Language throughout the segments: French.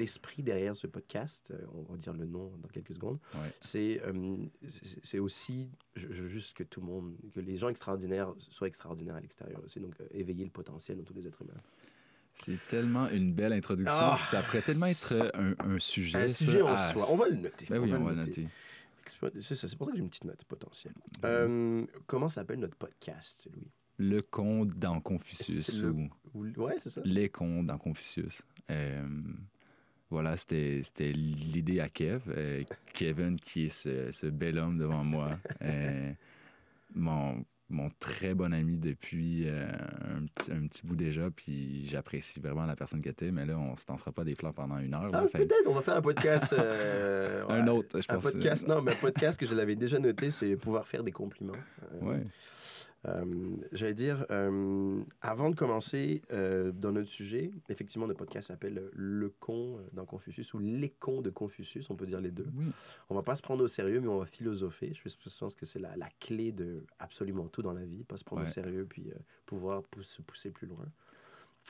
l'esprit derrière ce podcast, euh, on va dire le nom dans quelques secondes, Ouais. c'est euh, c'est c'est aussi je, juste que tout le monde, que les gens extraordinaires soient extraordinaires à l'extérieur aussi, donc euh, éveiller le potentiel dans tous les êtres humains. C'est tellement une belle introduction. Ah! ça pourrait tellement être un, un sujet. Un ça, sujet en à- soi, on va le noter. Ben oui, on va le noter. C'est ça, c'est pour ça que j'ai une petite note potentielle. Euh, comment s'appelle notre podcast, Louis? Le conte dans Confucius le- ou Ou- Ouais, c'est ça. les contes dans Confucius. Euh, voilà, c'était l'idée à Kev. Euh, Kevin, qui est ce, ce bel homme devant moi. Euh, mon, mon très bon ami depuis euh, un, petit, un petit bout déjà, puis j'apprécie vraiment la personne que t'es, mais là, on se dansera pas des fleurs pendant une heure. Ah, peut-être, on va faire un podcast. un autre, je Un pense. euh, podcast, non, mais un podcast que je l'avais déjà noté, c'est pouvoir faire des compliments. Ouais. Euh, J'allais dire, euh, avant de commencer euh, dans notre sujet, effectivement, notre podcast s'appelle Le con dans Confucius ou Les cons de Confucius, on peut dire les deux. Oui. On va pas se prendre au sérieux, mais on va philosopher. Je pense- que c'est la, la clé de absolument tout dans la vie, pas se prendre au sérieux puis pouvoir pou- se pousser plus loin.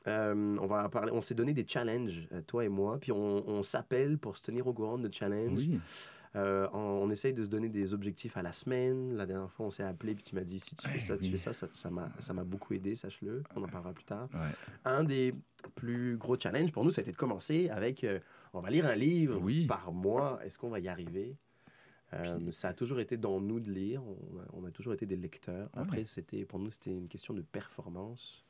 Euh, on va parler. On s'est donné des challenges, toi et moi, puis on, on s'appelle pour se tenir au courant de nos challenges. Oui. Euh, on, on essaye de se donner des objectifs à la semaine. La dernière fois, on s'est appelé, puis tu m'as dit si tu fais Ouais, ça, tu fais ça. Ça m'a ça m'a beaucoup aidé, sache-le. On en parlera plus tard. Ouais. Un des plus gros challenges pour nous, ça a été de commencer avec euh, on va lire un livre Oui. par mois. Est-ce qu'on va y arriver? Euh, Ça a toujours été dans nous de lire. On a, on a toujours été des lecteurs. Ouais. Après, c'était pour nous, c'était une question de performance.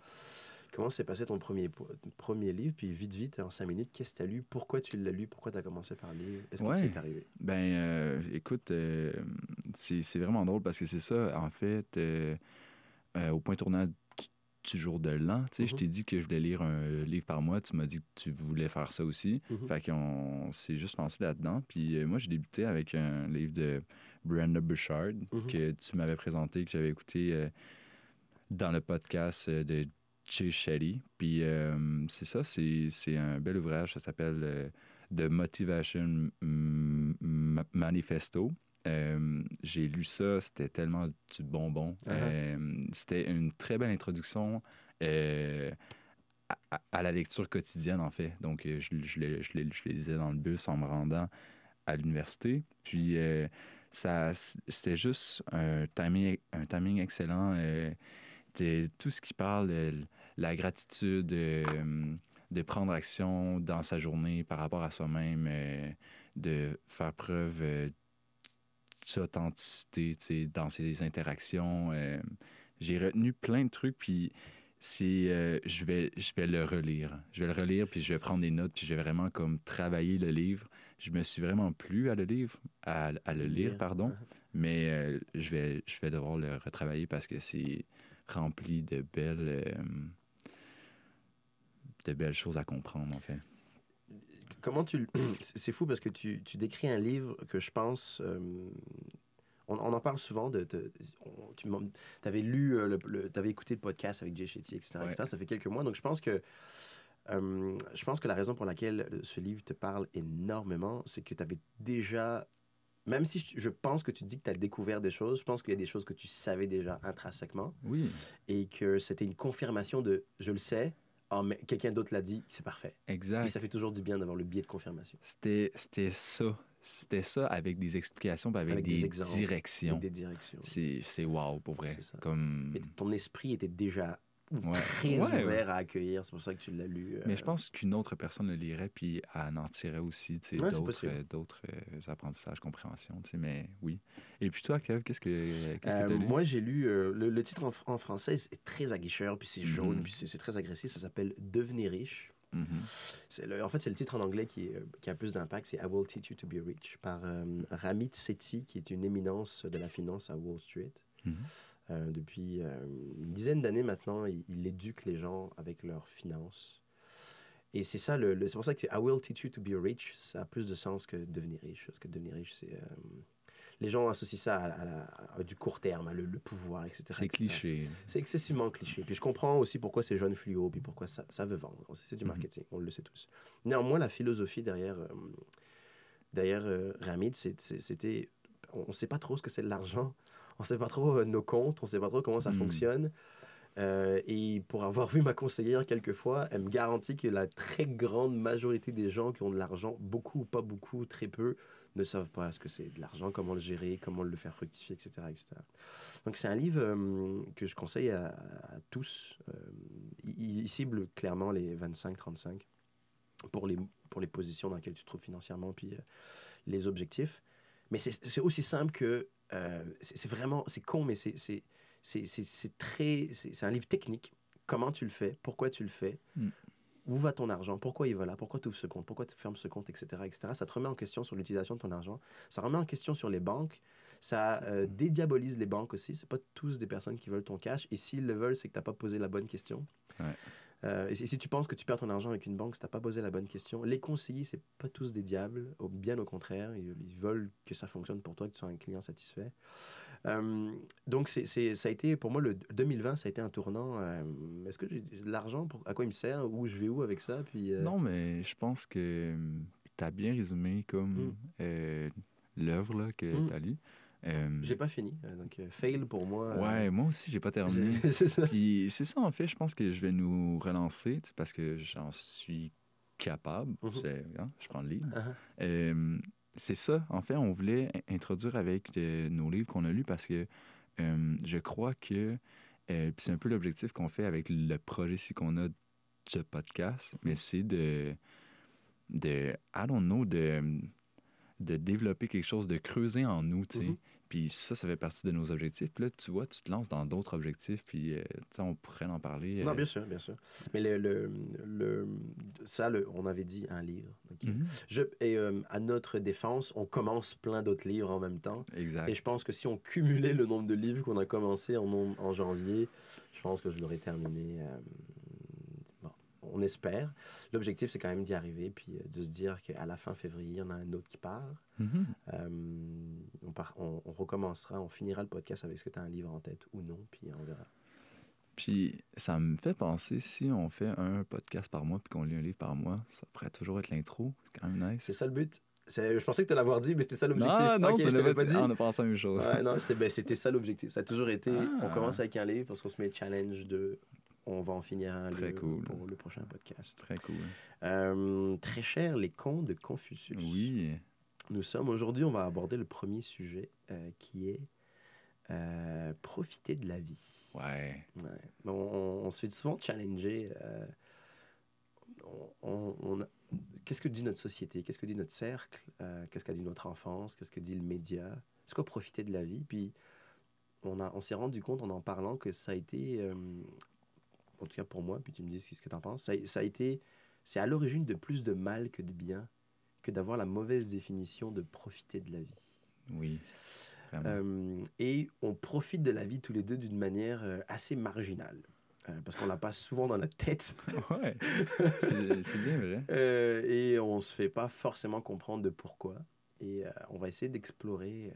Comment s'est passé ton premier, premier livre Puis vite, vite, en cinq minutes, qu'est-ce que tu as lu? Pourquoi tu l'as lu? Pourquoi tu as commencé par lire? Est-ce que Ouais. tu es arrivé? Ben, euh, écoute, euh, c'est c'est vraiment drôle parce que c'est ça, en fait, euh, au point tournant du- jour de l'an, tu sais, je Mhm. t'ai dit que je voulais lire un livre par mois, tu m'as dit que tu voulais faire ça aussi. Mhm. Fait qu'on s'est juste lancé là-dedans. Puis moi, j'ai débuté avec un livre de Brenda Bouchard Mhm. que tu m'avais présenté, que j'avais écouté dans le podcast de Jay Shetty. Puis euh, c'est ça, c'est c'est un bel ouvrage, ça s'appelle euh, The Motivation M- Manifesto. Euh, j'ai lu ça, c'était tellement du bonbon. Uh-huh. Euh, c'était une très belle introduction à, à- à la lecture quotidienne, en fait. Donc, je, je, le- je, le- je le lisais dans le bus en me rendant à l'université. Puis, ça, c'était juste un timing, un timing excellent. de tout ce qui parle la gratitude, euh, de prendre action dans sa journée par rapport à soi-même, euh, de faire preuve euh, d'authenticité dans ses interactions. euh, j'ai retenu plein de trucs, puis c'est, euh, je, vais, je vais le relire. Je vais le relire, puis je vais prendre des notes, puis je vais vraiment comme travailler le livre. Je me suis vraiment plu à le livre, à, à le lire, pardon, mais euh, je, vais, je vais devoir le retravailler parce que c'est rempli de belles, euh, de belles choses à comprendre, en fait. Comment tu. C'est fou parce que tu, tu décris un livre que je pense. euh, on, on en parle souvent de. de- on- tu avais lu, euh, le, le- écouté le podcast avec Jay Shetty, etc., Ouais. etc. Ça fait quelques mois. Donc je pense que. euh, je pense que la raison pour laquelle ce livre te parle énormément, c'est que tu avais déjà. Même si je, je pense que tu dis que tu as découvert des choses, je pense qu'il y a des choses que tu savais déjà intrinsèquement Oui, et que c'était une confirmation de je le sais, ah, mais quelqu'un d'autre l'a dit, c'est parfait. exact. Puis ça fait toujours du bien d'avoir le biais de confirmation. C'était, c'était ça. C'était ça avec des explications, avec, Avec des des, exemples, directions. Avec des directions. C'est, c'est wow, pour vrai. C'est ça. Comme... Et ton esprit était déjà Ouais. très Ouais, ouvert à accueillir. C'est pour ça que tu l'as lu. euh, Mais je pense qu'une autre personne le lirait, puis elle en tirait aussi, tu d'autres, euh, euh, apprentissages, compréhension, tu mais oui. Et puis toi, Kev, qu'est-ce que, qu'est-ce que euh, t'as lu? moi, j'ai lu le, le titre en, fr- en français, c'est très aguicheur, puis c'est jaune, Mhm. puis c'est très agressif. Ça s'appelle Devenez riche. Mhm. Le- en fait, c'est le titre en anglais qui, est, qui a plus d'impact. C'est I Will Teach You to Be Rich par euh, Ramit Sethi, qui est une éminence de la finance à Wall Street. Mhm. Euh, depuis euh, une dizaine d'années maintenant, il, il éduque les gens avec leurs finances. Et c'est ça, le, le- c'est pour ça que I will teach you to be rich, ça a plus de sens que devenir riche. Parce que devenir riche, c'est. euh, les gens associent ça à, à la- à du court terme, à le, le pouvoir, etc. C'est cliché. C'est excessivement cliché. Puis je comprends aussi pourquoi c'est jaune fluo, puis pourquoi ça, ça veut vendre. C'est du Mhm. marketing, on le sait tous. Néanmoins, la philosophie derrière, derrière Ramid, c'était. On ne sait pas trop ce que c'est de l'argent. On ne sait pas trop euh, nos comptes. On ne sait pas trop comment ça Mhm. fonctionne. Euh, et pour avoir vu ma conseillère quelques fois, elle me garantit que la très grande majorité des gens qui ont de l'argent, beaucoup ou pas beaucoup, très peu, ne savent pas ce que c'est de l'argent, comment le gérer, comment le faire fructifier, etc. etc. Donc c'est un livre euh, que je conseille à, à tous. Euh, il, il cible clairement les 25-35 pour les, pour les positions dans lesquelles tu te trouves financièrement, puis les objectifs. Mais c'est aussi simple que... euh, c'est vraiment... C'est con, mais c'est... très... C'est c'est un livre technique. Comment tu le fais, pourquoi tu le fais, Mm. où va ton argent, pourquoi il va là, pourquoi tu ouvres ce compte, pourquoi tu fermes ce compte, etc., etc. Ça te remet en question sur l'utilisation de ton argent. Ça remet en question sur les banques. Ça euh, dédiabolise les banques aussi. C'est pas tous des personnes qui veulent ton cash. Et s'ils le veulent, c'est que tu n'as pas posé la bonne question. Ouais. Euh, et si tu penses que tu perds ton argent avec une banque, si tu n'as pas posé la bonne question, les conseillers, c'est pas tous des diables. Au- Bien au contraire, ils, ils veulent que ça fonctionne pour toi, que tu sois un client satisfait. Euh, donc, c'est, ça a été, pour moi, le 2020, ça a été un tournant. euh, est-ce que j'ai de l'argent pour, À quoi il me sert Où je vais où avec ça Puis, Non, mais je pense que tu as bien résumé comme Mm. euh, l'œuvre que Mm. tu as lue. Euh, J'ai pas fini. euh, Donc, euh, fail pour moi. euh, ouais, moi aussi, j'ai pas terminé. c'est ça. Puis c'est ça, en fait, je pense que je vais nous relancer tu sais, parce que j'en suis capable. Mhm. Hein, je prends le livre. Euh, c'est ça, en fait, on voulait in- introduire avec nos livres qu'on a lus parce que je crois que puis c'est un peu l'objectif qu'on fait avec le projet ci qu'on a de ce podcast, mais c'est de, de, I don't know, de, de développer quelque chose, de creuser en nous, tu sais. Mhm. Puis ça, ça fait partie de nos objectifs. Puis là, tu vois, tu te lances dans d'autres objectifs, puis euh, tu sais, on pourrait en parler. Non, euh, bien sûr, bien sûr. Mais le, le, le- ça, le, on avait dit un livre. mhm, Je, et euh, à notre défense, on commence plein d'autres livres en même temps. Exact. Et je pense que si on cumulait le nombre de livres qu'on a commencé en, en janvier, je pense que je l'aurais terminé. On espère. L'objectif, c'est quand même d'y arriver, puis euh, de se dire qu'à la fin février, il y en a un autre qui part. Mhm. Euh, on, part- on- on recommencera, on finira le podcast avec ce que tu as un livre en tête ou non, puis on verra. Puis ça me fait penser, si on fait un podcast par mois puis qu'on lit un livre par mois, ça pourrait toujours être l'intro. C'est quand même nice. C'est ça le but. Je pensais que tu l'avoir dit, mais c'était ça l'objectif. Non, non, Ok, tu je pas pas dit. Ah, on a pensé à même chose. Ouais, non, ben, c'était ça l'objectif. Ça a toujours été, on Ah. commence avec un livre parce qu'on se met le challenge de, on va en finir un Très le- cool. pour le prochain podcast. Très cool. Euh, très cher, les contes de Confucius. Oui. Nous sommes aujourd'hui, on va aborder le premier sujet euh, qui est euh, profiter de la vie. Ouais. Ouais. On, on- on se fait souvent challenger. on- on- on a- Qu'est-ce que dit notre société? Qu'est-ce que dit notre cercle? Euh, Qu'est-ce qu'a dit notre enfance? Qu'est-ce que dit le média? C'est quoi profiter de la vie? Puis on, a- on s'est rendu compte en en parlant que ça a été, euh, en tout cas pour moi, puis tu me dis ce que tu en penses, ça, ça a été, c'est à l'origine de plus de mal que de bien que d'avoir la mauvaise définition de profiter de la vie. Oui. Euh, et on profite de la vie tous les deux d'une manière euh, assez marginale. Euh, parce qu'on la passe souvent dans notre tête ouais. C'est bien vrai. euh, et on se fait pas forcément comprendre de pourquoi. Et on va essayer d'explorer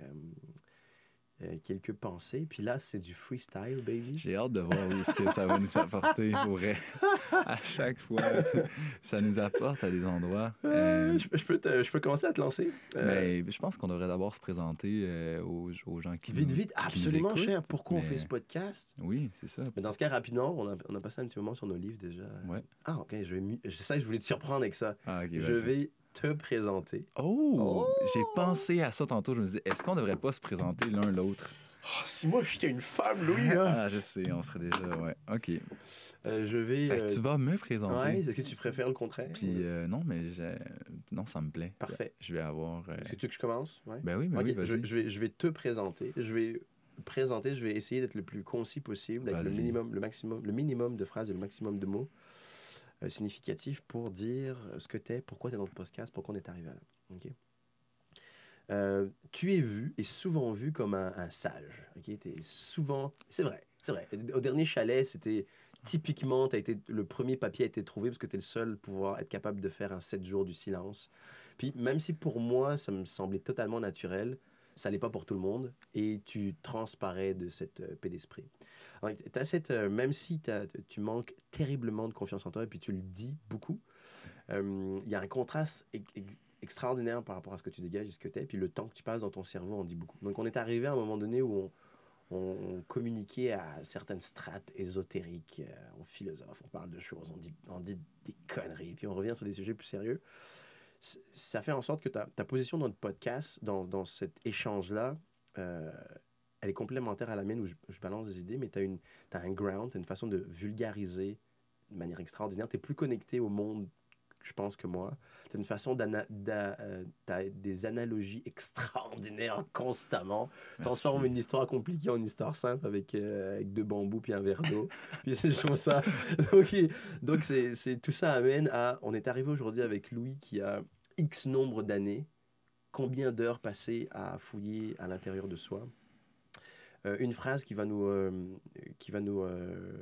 euh, quelques pensées. Puis là, c'est du freestyle, baby. J'ai hâte de voir est-ce que ça va nous apporter. Pour. À chaque fois, ça nous apporte à des endroits. Euh, Euh, je, je peux te- je peux commencer à te lancer. Mais je pense qu'on devrait d'abord se présenter aux, aux gens qui vite, nous- vite, qui nous absolument écoutent, cher. Pourquoi on fait ce podcast? Oui, c'est ça. Mais dans ce cas, rapidement, on a, on a passé un petit moment sur nos livres déjà. Ouais. Ah, ok, je vais c'est ça que je voulais te surprendre avec ça. Ah, ok, je vais te présenter. Oh! J'ai pensé à ça tantôt. Je me disais, est-ce qu'on devrait pas se présenter l'un l'autre? Oh, si moi j'étais une femme, Louis, là, Ah, je sais, on serait déjà. Ouais, ok. euh, je vais. Fait que euh, tu vas me présenter. ouais, est-ce que tu préfères le contraire? Puis euh, non, mais j'ai- non, ça me plaît. Parfait. Je vais avoir. euh, Est-ce que tu veux que je commence? Ouais. Ben oui, ben Ok, oui, je, vas-y. je vais, je vais te présenter. Je vais présenter, je vais essayer d'être le plus concis possible, avec le minimum, le maximum, le minimum de phrases et le maximum de mots euh, significatifs pour dire ce que tu es, pourquoi tu es dans le podcast, pourquoi on est arrivé là. Ok? Euh, tu es vu et souvent vu comme un, sage. Ok, T'es souvent, c'est vrai, c'est vrai. Au dernier chalet, c'était typiquement, as été, le premier papier a été trouvé parce que tu es le seul à pouvoir être capable de faire un 7 jours du silence. Puis même si pour moi, ça me semblait totalement naturel, ça l'est pas pour tout le monde et tu transparais de cette euh, paix d'esprit. Alors, cette, euh, même si t'as- tu manques terriblement de confiance en toi et puis tu le dis beaucoup, euh, il y a un contraste extraordinaire par rapport à ce que tu dégages et ce que tu es, puis le temps que tu passes dans ton cerveau en dit beaucoup. Donc on est arrivé à un moment donné où on, on, communiquait à certaines strates ésotériques, euh, on philosophe, on parle de choses, on dit, on dit des conneries, puis on revient sur des sujets plus sérieux. Ça fait en sorte que ta, ta position dans le podcast, dans, dans cet échange-là, elle est complémentaire à la mienne où je, balance des idées, mais tu as, as, un ground, tu as une façon de vulgariser de manière extraordinaire. Tu es plus connecté au monde je pense que moi. C'est une façon d'ana euh, des analogies extraordinaires constamment. Transforme une histoire compliquée en histoire simple avec, euh, avec deux bambous puis un verre d'eau. puis je trouve ça. donc, donc c'est, tout ça amène à. On est arrivé aujourd'hui avec Louis qui a X nombre d'années. Combien d'heures passées à fouiller à l'intérieur de soi? Euh, une phrase qui va nous, euh, qui va nous, euh,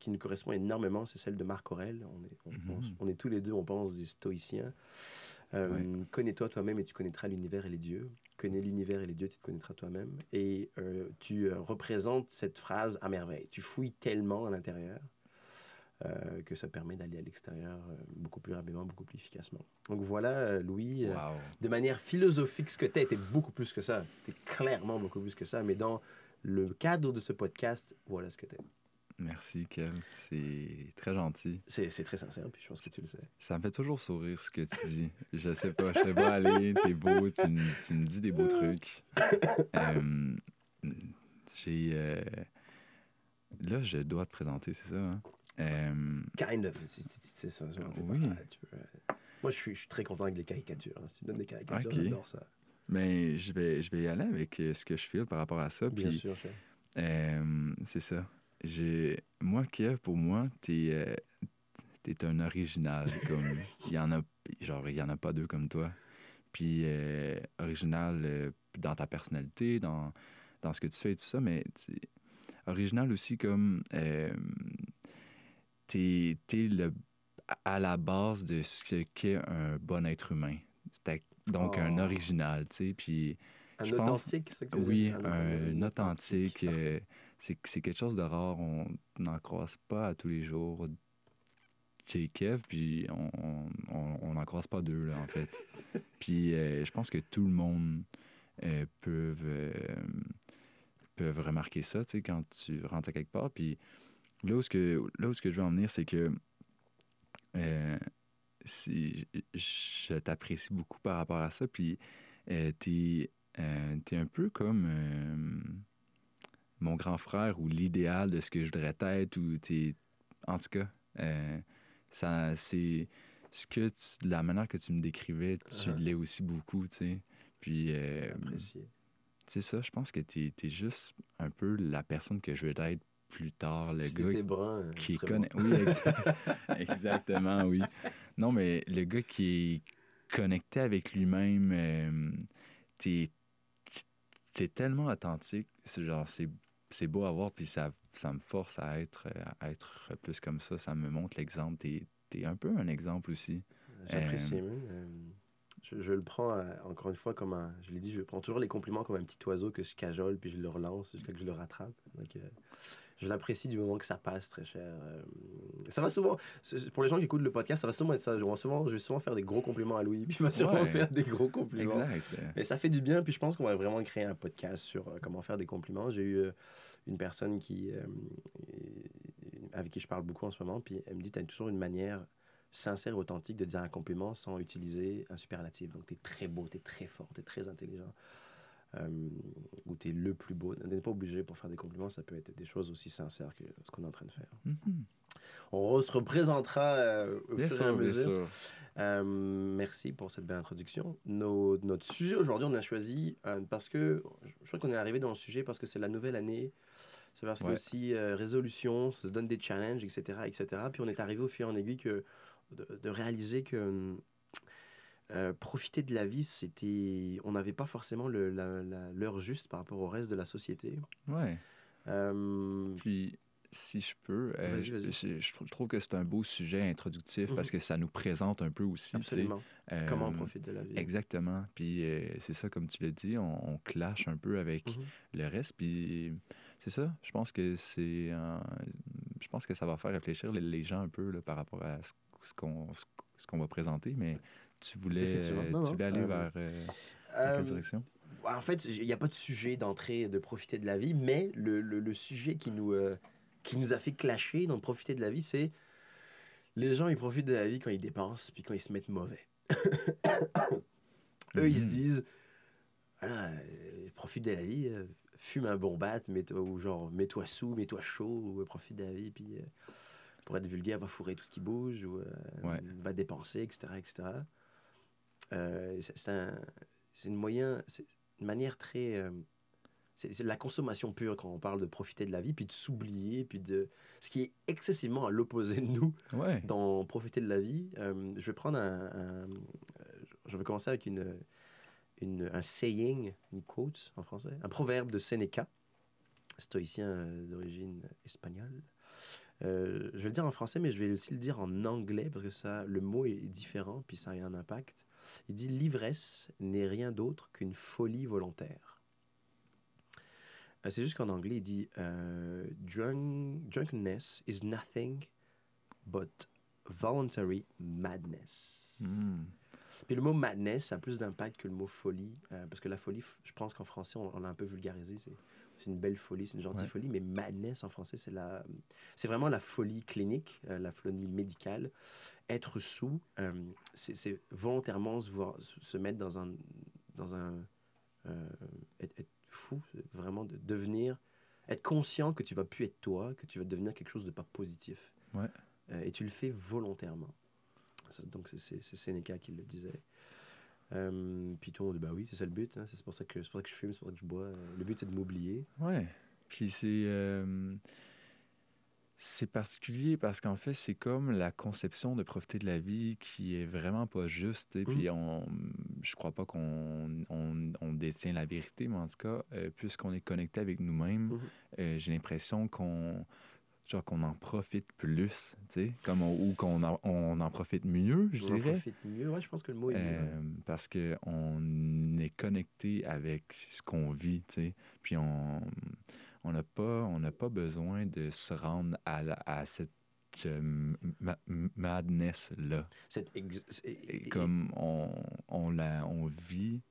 qui nous correspond énormément, c'est celle de Marc Aurel. On est, on, mhm. pense, on est tous les deux, on pense, des stoïciens. Connais-toi toi-même et tu connaîtras l'univers et les dieux. Connais l'univers et les dieux, tu te connaîtras toi-même. Et tu représentes cette phrase à merveille. Tu fouilles tellement à l'intérieur. que ça permet d'aller à l'extérieur beaucoup plus rapidement, beaucoup plus efficacement. Donc voilà, Louis, de manière philosophique, ce que tu es, tu beaucoup plus que ça. Tu es clairement beaucoup plus que ça, mais dans le cadre de ce podcast, voilà ce que tu es. Merci, Kev. C'est très gentil. C'est très sincère, puis je pense que tu le sais. Ça me fait toujours sourire ce que tu dis. je sais pas, je te vois aller, t'es beau, tu, tu, me dis des beaux trucs. Euh, j'ai. Euh, là, je dois te présenter, c'est ça? Hein? Euh... Kind of, c'est ça. Oui. Moi, je suis, je suis, très content avec les caricatures. Hein. Si tu me donnes des caricatures, j'adore ça. Mais je vais, je vais y aller avec euh, ce que je file par rapport à ça. Bien sûr, euh, c'est ça. J'ai... Moi, Kiev, pour moi, t'es, euh, es un original. Comme... il y en a, genre, il y en a pas deux comme toi. Puis euh, original dans ta personnalité, dans, dans ce que tu fais et tout ça, mais original aussi comme t'es, es le, à la base de ce qu'est un bon être humain. Donc, un oh. original, tu sais. Puis. Un authentique, c'est que Oui, un, authentique. Euh, c'est quelque chose de rare. On n'en croise pas à tous les jours chez Kev, puis on n'en croise pas deux, là, en fait. puis euh, je pense que tout le monde euh, peut, peuvent remarquer ça, tu sais, quand tu rentres à quelque part. Puis là où, ce que, là où ce que je veux en venir, c'est que si, je t'apprécie beaucoup par rapport à ça. Puis, euh, t'es euh, es un peu comme euh, mon grand frère ou l'idéal de ce que je voudrais être. Ou t'es, en tout cas, euh, ça, c'est ce que tu, la manière que tu me décrivais, tu uh-huh. l'es aussi beaucoup, tu sais. Puis, c'est ça, je pense que tu es, juste un peu la personne que je veux être plus tard, le gars brun, qui connaît. Oui, exactement, oui. Non, mais le gars qui est connecté avec lui-même, euh, t'es es tellement authentique. C'est genre, c'est beau à voir, puis ça, ça me force à être, à être plus comme ça. Ça me montre l'exemple. T'es es un peu un exemple aussi. J'apprécie. Euh, euh, je, je, le prends, encore une fois, comme un... Je l'ai dit, je prends toujours les compliments comme un petit oiseau que je cajole, puis je le relance jusqu'à que je le rattrape. Donc, je l'apprécie du moment que ça passe très cher. Euh, ça va souvent, pour les gens qui écoutent le podcast, ça va souvent être ça. Je vais souvent, je vais souvent faire des gros compliments à Louis, puis il va sûrement faire des gros compliments. Exact. Et ça fait du bien, puis je pense qu'on va vraiment créer un podcast sur euh, comment faire des compliments. J'ai eu euh, une personne qui, avec qui je parle beaucoup en ce moment, puis elle me dit, tu as toujours une manière sincère et authentique de dire un compliment sans utiliser un superlatif. Donc, tu es très beau, tu es très fort, tu es très intelligent euh, où tu es le plus beau. On n'est pas obligé pour faire des compliments, ça peut être des choses aussi sincères que ce qu'on est en train de faire. Mm-hmm. On se représentera euh, au fur et à mesure. Euh, merci pour cette belle introduction. Nos, notre sujet aujourd'hui, on a choisi euh, parce que je crois qu'on est arrivé dans le sujet parce que c'est la nouvelle année. C'est parce que aussi résolution, ça se donne des challenges, etc., etc. Puis on est arrivé au fil en aiguille que de, de réaliser que euh, profiter de la vie, c'était, on n'avait pas forcément l'heure juste par rapport au reste de la société. Ouais. Euh, Puis, si je peux, euh, Je, trouve que c'est un beau sujet introductif parce mhm. que ça nous présente un peu aussi. Absolument. Comment on profite de la vie. Exactement. Puis c'est ça, comme tu l'as dit, on, on, clash un peu avec mhm. le reste. Puis c'est ça. Je pense que c'est, je pense que ça va faire réfléchir les, gens un peu là, par rapport à ce, qu'on ce qu'on va présenter, mais tu voulais, euh, tu voulais aller euh, vers euh, quelle direction? En fait, il n'y a pas de sujet d'entrée de profiter de la vie, mais le, le- le sujet qui nous, euh, qui nous a fait clasher dans profiter de la vie, c'est les gens, ils profitent de la vie quand ils dépensent, puis quand ils se mettent mauvais. Eux, ils se Mhm. disent, voilà, euh, profite de la vie, euh, fume un bon bat, mets-toi, ou genre, mets-toi sous, mets-toi chaud, ou euh, profite de la vie, puis euh, pour être vulgaire, va fourrer tout ce qui bouge, ou euh, Ouais. va dépenser, etc. etc. Euh, c'est- c'est un- c'est une, moyen, c'est une manière très. euh, c'est la consommation pure quand on parle de profiter de la vie, puis de s'oublier, puis de. Ce qui est excessivement à l'opposé de nous Ouais. dans profiter de la vie. euh, je vais prendre un, un- je vais commencer avec une, une- un saying, une quote en français, un proverbe de Sénéca, stoïcien d'origine espagnole. Euh, je vais le dire en français, mais je vais aussi le dire en anglais parce que ça, le mot est différent, puis ça a un impact. Il dit l'ivresse n'est rien d'autre qu'une folie volontaire. Euh, C'est juste qu'en anglais, il dit euh, Drunk- drunkenness is nothing but voluntary madness. Hmm. Puis le mot madness a plus d'impact que le mot folie, euh, parce que la folie, je pense qu'en français, on, on l'a un peu vulgarisé. C'est une belle folie, c'est une gentille Ouais. folie, mais madness en français, c'est la, c'est vraiment la folie clinique, euh, la folie médicale. Être sous, euh, c'est c'est volontairement se, voir- se- mettre dans un, dans un, euh, être, être fou, vraiment de devenir, être conscient que tu vas plus être toi, que tu vas devenir quelque chose de pas positif. Ouais. Et tu le fais volontairement. Donc c'est- c'est c'est Sénéca qui le disait. Euh, puis tout le monde dit, bah oui, c'est ça le but. hein. C'est pour, ça que- pour ça que je fume, c'est pour ça que je bois. Le but, c'est de m'oublier. Ouais. Puis c'est. euh, c'est particulier parce qu'en fait, c'est comme la conception de profiter de la vie qui est vraiment pas juste. sais. Puis on, je crois pas qu'on on, on détient la vérité, mais en tout cas, euh, puisqu'on est connecté avec nous-mêmes, Mhm. euh, j'ai l'impression qu'on genre qu'on en profite plus, tu sais, comme on- ou qu'on en, on en profite mieux, je On en dirais. profite mieux. Ouais, je pense que le mot est mieux. Euh, parce qu'on est connecté avec ce qu'on vit, tu sais. Puis on on n'a pas, on pas besoin de se rendre à, la- à cette euh, ma- madness-là. Comme on, on, la, on vit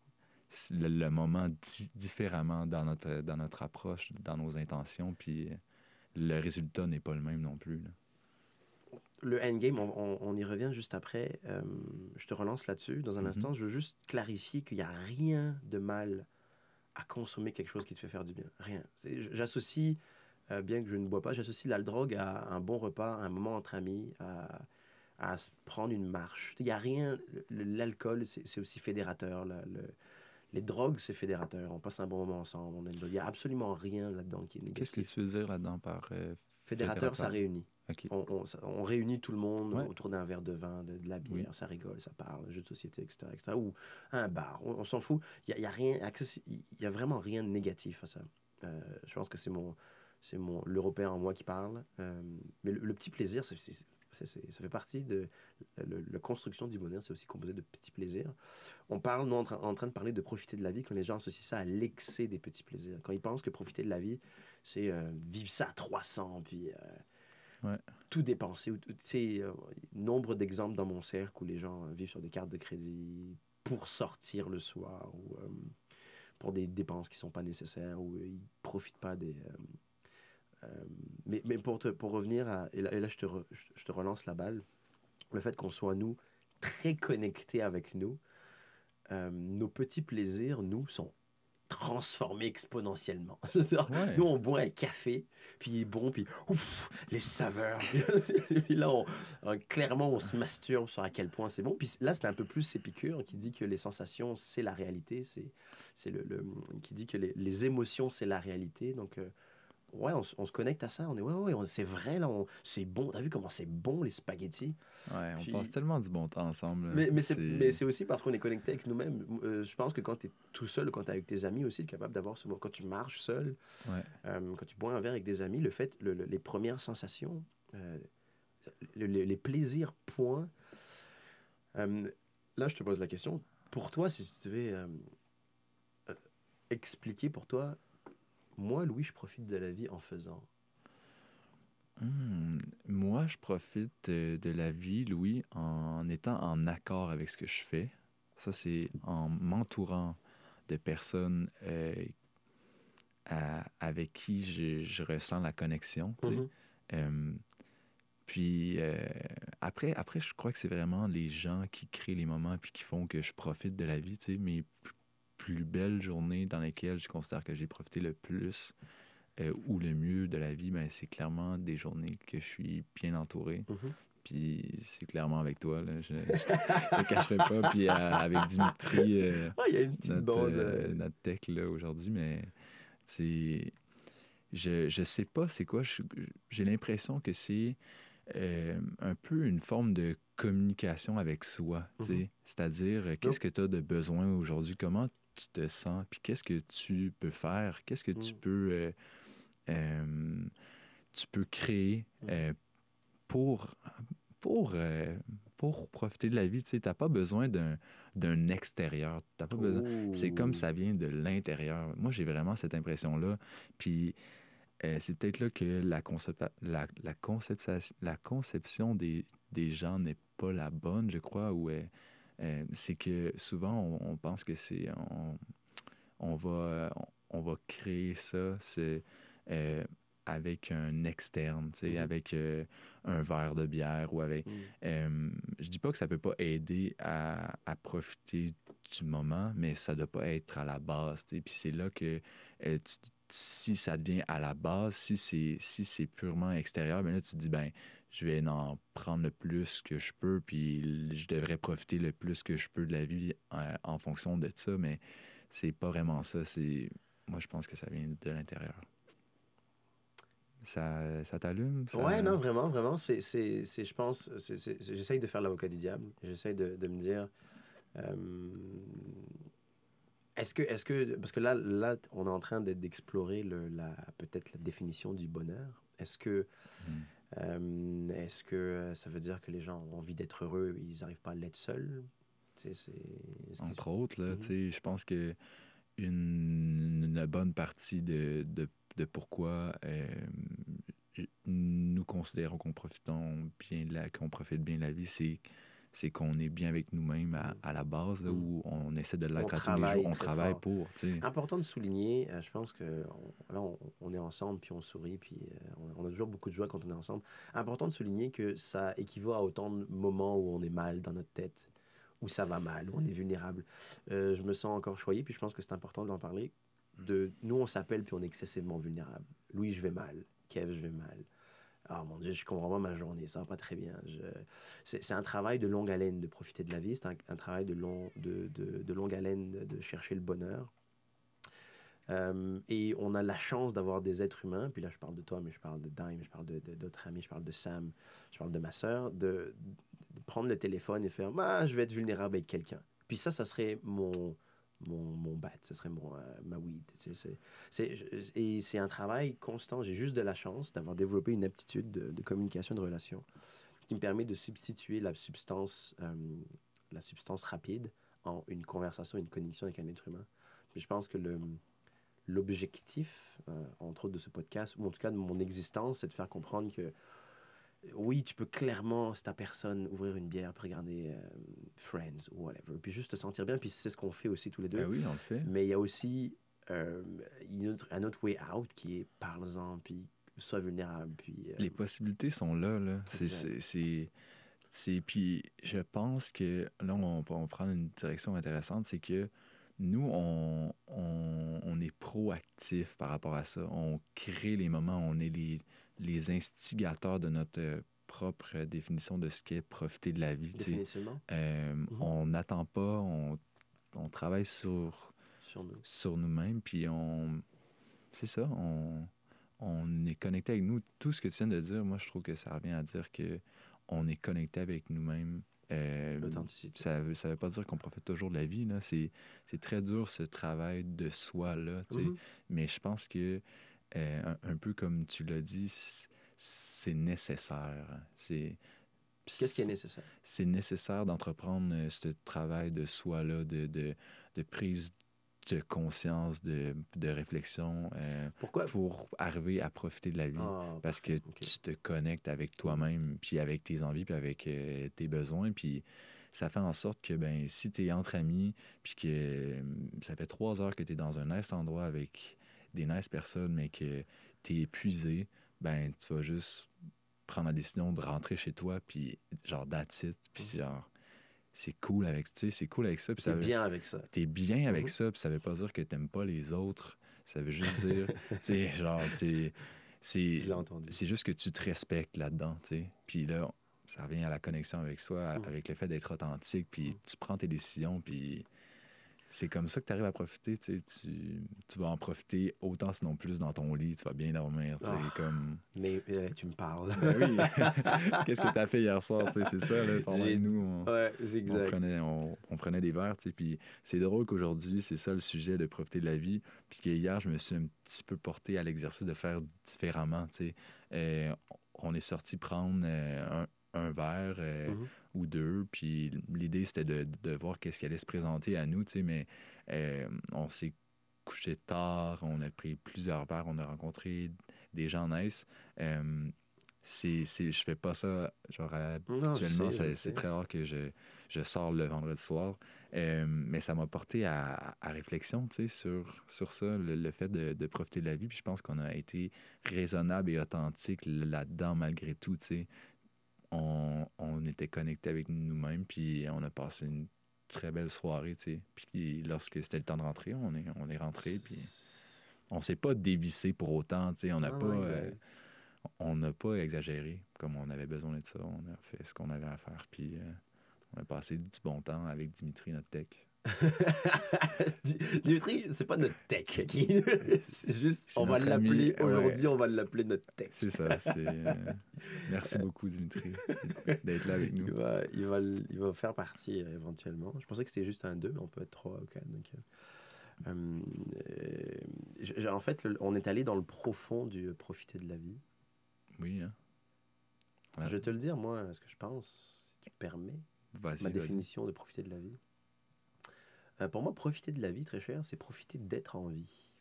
le, le moment di- différemment dans notre, dans notre approche, dans nos intentions, puis le résultat n'est pas le même non plus. là. Le endgame, on, on- on y revient juste après. Euh, je te relance là-dessus dans un Mhm. instant. Je veux juste clarifier qu'il n'y a rien de mal à consommer quelque chose qui te fait faire du bien. Rien. J'associe, euh, bien que je ne bois pas, j'associe la drogue à un bon repas, à un moment entre amis, à, à prendre une marche. Il n'y a rien. L'alcool, c'est c'est aussi fédérateur. là, le- les drogues, c'est fédérateur. On passe un bon moment ensemble. on Il n'y a absolument rien là-dedans qui est Qu'est-ce que négatif. tu veux dire là-dedans par euh, Fédérateur, ça fédérateur? réunit. On, on- ça- on réunit tout le monde Ouais. autour d'un verre de vin, de, de la bière, Oui. ça rigole, ça parle, jeux de société, etc. etc. ou un bar, on, on s'en fout. Il n'y a, y a rien, y a vraiment rien de négatif à ça. Euh, je pense que c'est mon, c'est mon l'Européen en moi qui parle. Euh, mais le, le petit plaisir, c'est, c'est- ça fait partie de le- la construction du bonheur, c'est aussi composé de petits plaisirs. On parle, nous, en, train- en train de parler de profiter de la vie quand les gens associent ça à l'excès des petits plaisirs. Quand ils pensent que profiter de la vie, c'est euh, vivre ça à 300, puis... euh, Ouais. tout dépenser. Tu sais, euh, nombre d'exemples dans mon cercle où les gens vivent sur des cartes de crédit pour sortir le soir ou pour des dépenses qui sont pas nécessaires ou ils profitent pas des. Euh, mais, mais pour, te, pour revenir à. Et là, et là, je, te re- je- je te relance la balle. Le fait qu'on soit, nous, très connectés avec nous, euh, nos petits plaisirs, nous, sont transformés exponentiellement. Ouais. Nous, on boit un café, puis il est bon, puis ouf, les saveurs. puis là, on- euh, clairement, on se masturbe sur à quel point c'est bon. Puis là, c'est un peu plus Épicure qui dit que les sensations, c'est la réalité. C'est, c'est le, le- qui dit que les, les émotions, c'est la réalité. Donc, euh, ouais, on, se connecte à ça. On est, ouais, ouais, c'est vrai, là, c'est bon. T'as vu comment c'est bon, les spaghettis? Ouais, on passe tellement du bon temps ensemble. Mais, mais, c'est, aussi parce qu'on est connecté avec nous-mêmes. Euh, je pense que quand tu es tout seul, quand tu es avec tes amis aussi, es capable d'avoir ce moment. Quand tu marches seul, Ouais. euh, quand tu bois un verre avec des amis, le fait, le- le- les premières sensations, euh, le- le- les plaisirs, point. Là, je te pose la question. Pour toi, si tu devais expliquer pour toi, moi, Louis, je profite de la vie en faisant. Hmm, Moi, je profite de, de la vie, Louis, en étant en accord avec ce que je fais. Ça, c'est en m'entourant de personnes euh, avec qui je, je, ressens la connexion. Mm-hmm. Euh, puis après, après, je crois que c'est vraiment les gens qui créent les moments puis qui font que je profite de la vie. Mes plus belles journées dans lesquelles je considère que j'ai profité le plus ou le mieux de la vie, ben, c'est clairement des journées que je suis bien entouré. Mm-hmm. Puis c'est clairement avec toi, là. Je ne te cacherai pas. Puis euh, avec Dimitri, euh, il y a une petite notre, euh, notre tech aujourd'hui, mais c'est. Je, je sais pas c'est quoi. J'ai l'impression que c'est un peu une forme de communication avec soi. Mm-hmm. C'est-à-dire, qu'est-ce que tu as de besoin aujourd'hui? Comment tu te sens? Puis qu'est-ce que tu peux faire? Qu'est-ce que tu mm. peux. tu peux créer mm. pour pour, euh, pour profiter de la vie? Tu n'as pas besoin d'un extérieur. As pas besoin. C'est comme ça vient de l'intérieur. Moi, j'ai vraiment cette impression-là. Puis euh, c'est peut-être là que la, la, la, la conception des, des gens n'est pas la bonne, je crois. Ou euh, c'est que souvent, on, pense que c'est. On, on, va, on, va créer ça. C'est avec un externe, tu sais, mm-hmm. avec euh, un verre de bière ou avec. Mm. Euh, je dis pas que ça peut pas aider à, à, profiter du moment, mais ça doit pas être à la base, tu sais. Puis c'est là que euh, si ça devient à la base, si c'est si c'est purement extérieur, ben là tu te dis ben je vais en prendre le plus que je peux, puis je devrais profiter le plus que je peux de la vie en fonction de ça, mais c'est pas vraiment ça. C'est moi je pense que ça vient de l'intérieur ça, ça t'allume? Ça... Ouais, non, vraiment, vraiment. C'est, c'est, je pense, j'essaye de faire l'avocat du diable. J'essaye de, de, me dire, euh, est-ce que, est-ce que, parce que là, là, on est en train d'explorer le, la, peut-être la définition du bonheur. Est-ce que, hmm. Euh, est-ce que ça veut dire que les gens ont envie d'être heureux et ils n'arrivent pas à l'être seuls? Entre autres, là, mm je pense que une, une, bonne partie de, de de pourquoi euh, nous considérons qu'on profitons bien la, qu'on profite bien de la vie, c'est c'est qu'on est bien avec nous-mêmes à, la base, là, mm. où on essaie de l'être à tous les jours. On travaille pour. Important de souligner, euh, je pense que là, on, est ensemble, puis on sourit, puis euh, on, a toujours beaucoup de joie quand on est ensemble. Important de souligner que ça équivaut à autant de moments où on est mal dans notre tête, où ça va mal, où on est vulnérable. je me sens encore choyé, puis je pense que c'est important d'en parler de nous, on s'appelle puis on est excessivement vulnérable. Louis, je vais mal. Kev, je vais mal. Ah mon Dieu, je comprends pas ma journée, ça va pas très bien. C'est un travail de longue haleine de profiter de la vie, c'est un, travail de, long, de, de, longue haleine de, chercher le bonheur. Euh, et on a la chance d'avoir des êtres humains, puis là je parle de toi, mais je parle de Dime, je parle d'autres amis, je parle de Sam, je parle de ma sœur, de, prendre le téléphone et faire ah, je vais être vulnérable avec quelqu'un. Puis ça, ça serait mon, mon, mon bat, ce serait mon, euh, ma weed. et c'est un travail constant. J'ai juste de la chance d'avoir développé une aptitude de, communication, de relation, qui me permet de substituer la substance, euh, la substance rapide en une conversation, une connexion avec un être humain. Je pense que le, l'objectif, euh, entre autres de ce podcast, ou en tout cas de mon existence, c'est de faire comprendre que oui, tu peux clairement, c'est ta personne, ouvrir une bière pour regarder euh, Friends ou whatever, puis juste te sentir bien, puis c'est ce qu'on fait aussi tous les deux. Ben oui, on le fait. Mais il y a aussi euh, un autre way out qui est parle-en, puis sois vulnérable. Puis, euh, Les possibilités sont là, là. C'est, puis je pense que là, on va prendre une direction intéressante, c'est que nous, on, on, on, est proactif par rapport à ça. On crée les moments, on est les, les instigateurs de notre euh, propre définition de ce qu'est profiter de la vie. Euh, mhm. On n'attend pas, on, on, travaille sur, sur nous-mêmes, puis on. C'est ça, on, on est connecté avec nous. Tout ce que tu viens de dire, moi, je trouve que ça revient à dire que on est connecté avec nous-mêmes. Euh, L'authenticité. Ça ne veut pas dire qu'on profite toujours de la vie. C'est très dur, ce travail de soi-là. Mhm. Mais je pense que euh, un, peu comme tu l'as dit, c'est nécessaire. C'est Qu'est-ce qui est nécessaire? C'est nécessaire d'entreprendre euh, ce travail de soi-là, de, de, de, prise de conscience, de, de réflexion euh, Pourquoi? pour arriver à profiter de la vie. Ah, parce que tu te connectes avec toi-même, puis avec tes envies, puis avec tes besoins, puis ça fait en sorte que ben, si tu es entre amis, puis que ça fait trois heures que tu es dans un nice endroit avec des nice personnes, mais que tu es épuisé, ben tu vas juste prendre la décision de rentrer chez toi, puis genre that's it, puis Mm. genre c'est cool avec, tu sais, c'est cool avec ça. puis ça T'es bien avec ça. T'es bien avec ça, puis ça veut pas dire que t'aimes pas les autres. Ça veut juste dire, tu sais, genre, t'es- c'est c'est juste que tu te respectes là-dedans, tu sais. Puis là, ça revient à la connexion avec soi, avec le fait d'être authentique, puis tu prends tes décisions, puis c'est comme ça que tu arrives à profiter, tu. Tu, tu vas en profiter autant, sinon plus, dans ton lit, tu vas bien dormir, tu sais, Ah. comme... Mais euh, tu me parles. Ben oui, qu'est-ce que t'as fait hier soir, tu sais, c'est ça, là, pendant nous, on, ouais, prenait, on, on prenait des verres, tu sais, puis c'est drôle qu'aujourd'hui, c'est ça le sujet de profiter de la vie, puis que hier, je me suis un petit peu porté à l'exercice de faire différemment, tu sais. Euh, on est sorti prendre euh, un, un verre euh, Mhm. ou deux, puis l'idée, c'était de, de voir qu'est-ce qui allait se présenter à nous, tu sais, mais euh, on s'est couché tard, on a pris plusieurs verres, on a rencontré des gens nice. Euh, c'est, je fais pas ça, genre, habituellement, c'est très rare que je, je sors le vendredi soir. Euh, mais ça m'a porté à, à réflexion, tu sais, sur, sur ça, le, le fait de, de profiter de la vie. Puis je pense qu'on a été raisonnable et authentique là-dedans malgré tout, tu sais. On, on était connecté avec nous-mêmes, puis on a passé une très belle soirée, tu sais. Puis lorsque c'était le temps de rentrer, on est, on est rentré, puis on s'est pas dévissé pour autant, tu sais. On n'a Ah, pas... ouais, euh, on n'a pas exagéré comme on avait besoin de ça. On a fait ce qu'on avait à faire. Puis euh, on a passé du bon temps avec Dimitri, notre tech. Di- Dimitri, c'est pas notre tech. c'est juste, on va l'appeler, ouais. aujourd'hui, on va l'appeler notre tech. C'est ça. c'est, euh, Merci beaucoup, Dimitri, d'être là avec Il nous. va, il, va, il va faire partie euh, éventuellement. Je pensais que c'était juste un 2, mais on peut être 3 ou 4. Donc, euh, euh, en fait, le- on est allé dans le profond du euh, profiter de la vie. Oui, hein? Ouais. Je vais te le dire, moi, ce que je pense, si tu permets, Vas-y, ma vas-y. définition de profiter de la vie. Euh, pour moi, profiter de la vie, très cher, c'est profiter d'être en vie.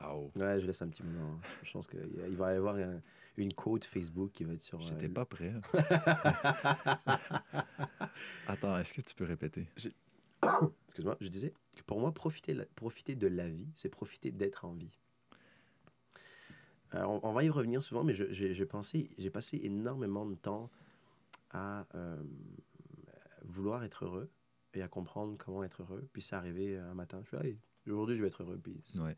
Wow. Ouais, je laisse un petit moment. hein. Je pense qu'il va y avoir un- une quote Facebook qui va être sur. euh, J'étais pas prêt. Attends, est-ce que tu peux répéter? Excuse-moi, je disais que pour moi, profiter, la- profiter de la vie, c'est profiter d'être en vie. Alors, on, on va y revenir souvent, mais j'ai pensé, j'ai passé énormément de temps à euh, vouloir être heureux et à comprendre comment être heureux. Puis c'est arrivé un matin, je fais, Hey, aujourd'hui je vais être heureux. Puis Ouais.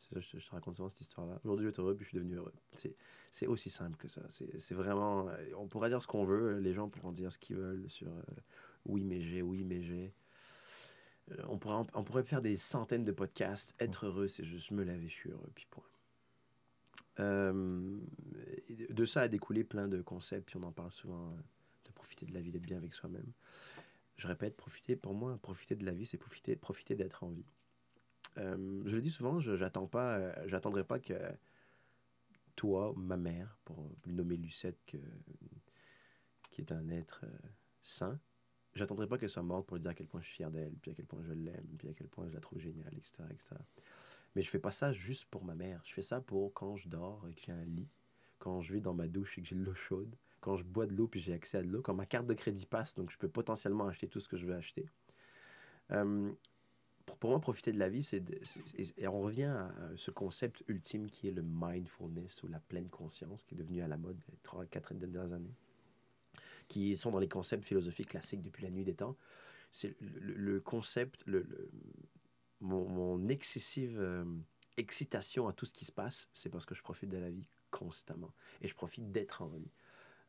ça, je, te- je te raconte souvent cette histoire-là. Aujourd'hui je vais être heureux, puis je suis devenu heureux. C'est c'est aussi simple que ça. C'est c'est vraiment, on pourra dire ce qu'on veut, les gens pourront dire ce qu'ils veulent sur euh, oui mais j'ai, oui mais j'ai. Euh, on, pourrait, on pourrait faire des centaines de podcasts. Être heureux, c'est juste me laver, je suis heureux, puis point. Euh, de- ça a découlé plein de concepts, puis on en parle souvent, de profiter de la vie, d'être bien avec soi-même. Je répète, profiter, pour moi, profiter de la vie, c'est profiter, profiter d'être en vie. Euh, je le dis souvent, je j'attends pas, euh, pas que toi, ma mère, pour lui nommer Lucette, qui est un être euh, sain, j'attendrai pas qu'elle soit morte pour lui dire à quel point je suis fier d'elle, puis à quel point je l'aime, puis à quel point je la trouve géniale, etc., etc. Mais je fais pas ça juste pour ma mère. Je fais ça pour quand je dors et que j'ai un lit, quand je vais dans ma douche et que j'ai de l'eau chaude, quand je bois de l'eau puis j'ai accès à de l'eau, quand ma carte de crédit passe, donc je peux potentiellement acheter tout ce que je veux acheter. Euh, pour, moi, profiter de la vie, c'est et on revient à ce concept ultime qui est le mindfulness ou la pleine conscience, qui est devenu à la mode les trois, quatre dernières années, qui sont dans les concepts philosophiques classiques depuis la nuit des temps. C'est le, concept, le, mon excessive euh, excitation à tout ce qui se passe, c'est parce que je profite de la vie constamment. Et je profite d'être en vie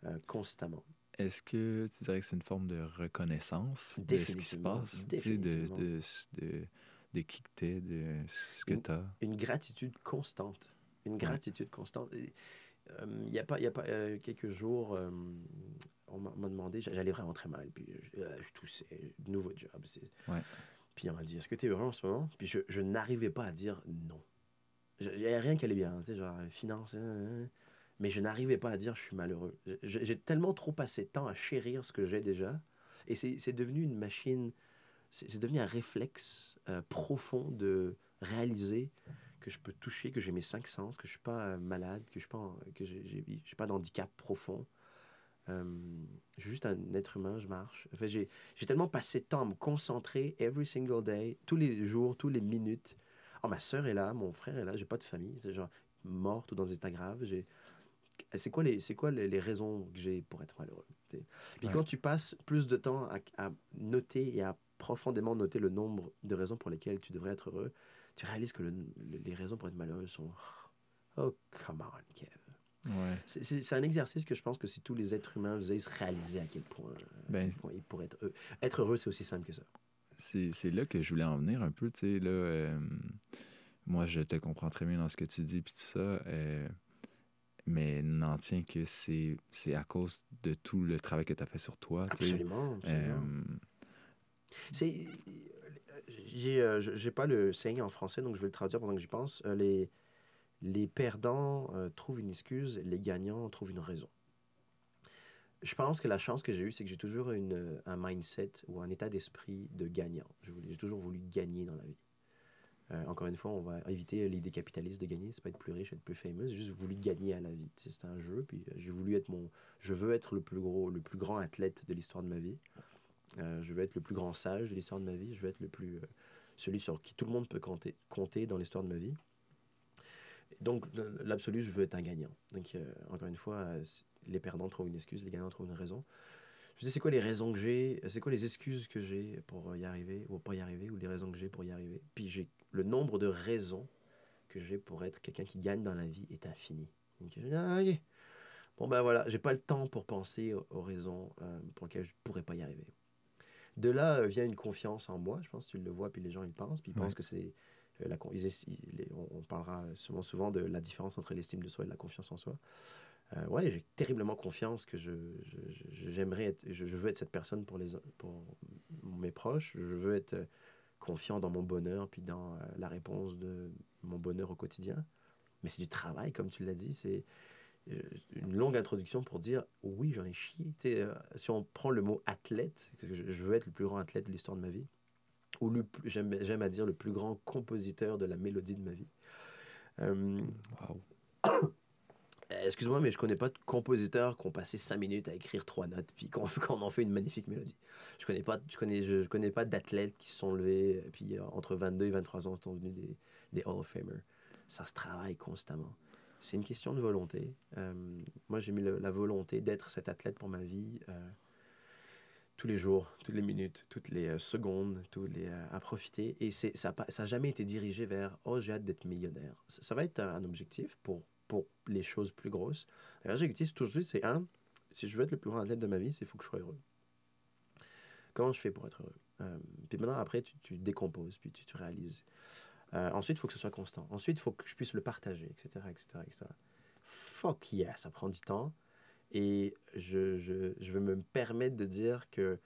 euh, constamment. Est-ce que tu dirais que c'est une forme de reconnaissance de ce qui se passe? Tu sais, De, de, de, de qui que t'es, de ce que Une- t'as? une gratitude constante. Une gratitude constante. Euh, Il y a pas, y a pas euh, quelques jours, euh, on m'a m'a demandé, j'a- j'allais vraiment très mal, puis je, je toussais, nouveau job. Ouais. Puis on m'a dit, est-ce que tu es heureux en ce moment? Puis je, je n'arrivais pas à dire non. Il rien qui allait bien, tu sais, genre finance, hein, hein, mais je n'arrivais pas à dire je suis malheureux. J'ai tellement trop passé de temps à chérir ce que j'ai déjà, et c'est devenu une machine, c'est devenu un réflexe euh, profond de réaliser que je peux toucher, que j'ai mes cinq sens, que je suis pas euh, malade, que je suis pas, que j'ai pas d'handicap profond, Euh, je suis juste un être humain, je marche. En fait, j'ai tellement passé de temps à me concentrer every single day, tous les jours, toutes les minutes. Oh, ma soeur est là, mon frère est là, j'ai pas de famille. C'est genre morte ou dans des états graves. J'ai... C'est quoi, les, c'est quoi les, les raisons que j'ai pour être malheureux? Puis Ouais. quand tu passes plus de temps à, à noter et à profondément noter le nombre de raisons pour lesquelles tu devrais être heureux, tu réalises que le- le- les raisons pour être malheureux sont... Oh, come on, Kev. Ouais. C'est- C'est c'est un exercice que je pense que si tous les êtres humains faisaient, ils se réalisaient à quel point, Ben, quel point ils pourraient être heureux. Être heureux, c'est aussi simple que ça. C'est là que je voulais en venir un peu, tu sais, là. euh, moi, je te comprends très bien dans ce que tu dis, puis tout ça. euh, mais n'en tient que c'est à cause de tout le travail que tu as fait sur toi. Absolument. Euh, C'est, j'ai, pas le saying en français, donc je vais le traduire pendant que j'y pense. Les, les perdants euh, trouvent une excuse, les gagnants trouvent une raison. Je pense que la chance que j'ai eue, c'est que j'ai toujours une, un mindset ou un état d'esprit de gagnant. J'ai toujours voulu gagner dans la vie. Euh, encore une fois, on va éviter l'idée capitaliste de gagner. C'est pas être plus riche, être plus fameux. J'ai juste voulu gagner à la vie. C'était un jeu, puis euh, j'ai voulu être mon. Je veux être le plus gros, le plus grand athlète de l'histoire de ma vie. Euh, je veux être le plus grand sage de l'histoire de ma vie. Je veux être le plus euh, celui sur qui tout le monde peut compter, compter dans l'histoire de ma vie. Donc, l'absolu, je veux être un gagnant. Donc, encore une fois, les perdants trouvent une excuse, les gagnants trouvent une raison. Je dis, c'est quoi les raisons que j'ai, c'est quoi les excuses que j'ai pour y arriver, ou pas y arriver, ou les raisons que j'ai pour y arriver? Puis, j'ai le nombre de raisons que j'ai pour être quelqu'un qui gagne dans la vie est infini. Donc, je dis, ah, ok. Bon, ben voilà, j'ai pas le temps pour penser aux, raisons euh, pour lesquelles je pourrais pas y arriver. De là euh, vient une confiance en moi, je pense, tu le vois, puis les gens ils pensent, puis ils Ouais. pensent que c'est euh, la ils ils- on, on parlera souvent, souvent de la différence entre l'estime de soi et la confiance en soi. Euh, ouais, j'ai terriblement confiance que je, j'aimerais être, je, je veux être cette personne pour, les, pour mes proches. Je veux être euh, confiant dans mon bonheur, puis dans euh, la réponse de mon bonheur au quotidien. Mais c'est du travail, comme tu l'as dit. C'est euh, une longue introduction pour dire oui, j'en ai chié. Si on prend le mot athlète, que je, je veux être le plus grand athlète de l'histoire de ma vie, ou le plus- j'aime, j'aime à dire le plus grand compositeur de la mélodie de ma vie. Wow. euh, Excuse-moi, mais je connais pas de compositeurs qui ont passé cinq minutes à écrire trois notes puis qu'on en fait une magnifique mélodie. Je connais pas, je connais, je, connais pas d'athlètes qui se sont levés euh, puis euh, entre 22 et 23 ans sont devenus des, des Hall of Famers. Ça se travaille constamment. C'est une question de volonté. Moi, j'ai mis la volonté d'être cet athlète pour ma vie tous les jours, toutes les minutes, toutes les secondes, tous les, à profiter. Et ça n'a jamais été dirigé vers « Oh, j'ai hâte d'être millionnaire ». Ça, va être un objectif pour, pour les choses plus grosses. L'objectif, toujours, c'est un, si je veux être le plus grand athlète de ma vie, c'est faut que je sois heureux. Comment je fais pour être heureux? Euh, Puis maintenant, après, tu, décomposes, puis tu, tu réalises. Euh, ensuite, il faut que ce soit constant. Ensuite, il faut que je puisse le partager, etc., etc., etc. Fuck yeah, ça prend du temps. Et je, je, vais me permettre de dire que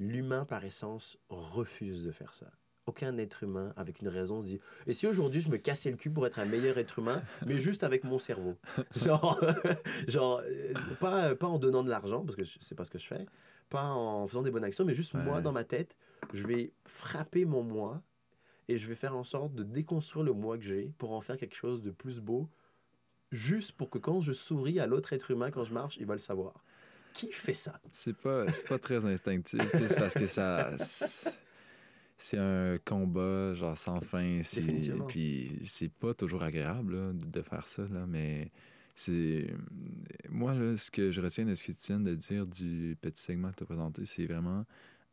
l'humain, par essence, refuse de faire ça. Aucun être humain, avec une raison, se dit Et si aujourd'hui je me cassais le cul pour être un meilleur être humain, mais juste avec mon cerveau Genre, genre euh, pas, pas en donnant de l'argent, parce que c'est pas ce que je fais, pas en faisant des bonnes actions, mais juste moi dans ma tête, je vais frapper mon moi et je vais faire en sorte de déconstruire le moi que j'ai pour en faire quelque chose de plus beau, juste pour que quand je souris à l'autre être humain, quand je marche, il va le savoir. Qui fait ça? C'est pas, c'est pas très instinctif, c'est parce que ça. c'est- un combat, genre sans fin. Puis c'est pas toujours agréable là, de faire ça, là, mais c'est. Moi, là, ce que je retiens de ce que tu viens de dire du petit segment que tu as présenté, c'est vraiment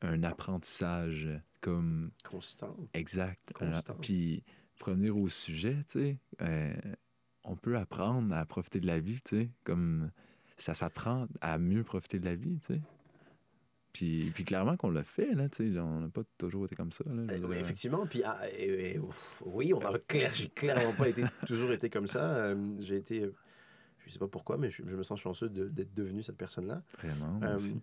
un apprentissage comme Constant. exact. Constant. Puis, pour revenir au sujet, tu sais, euh, on peut apprendre à profiter de la vie, tu sais, comme ça s'apprend à mieux profiter de la vie, tu sais. Puis, puis clairement qu'on l'a fait, là, tu sais, on n'a pas toujours été comme ça, là. Euh, oui, dire. effectivement. Puis, ah, et- et, ouf, oui, on a clair, j'ai clairement pas été, toujours été comme ça. Euh, j'ai été, euh, je sais pas pourquoi, mais je, je me sens chanceux de- d'être devenu cette personne-là. Vraiment, moi aussi.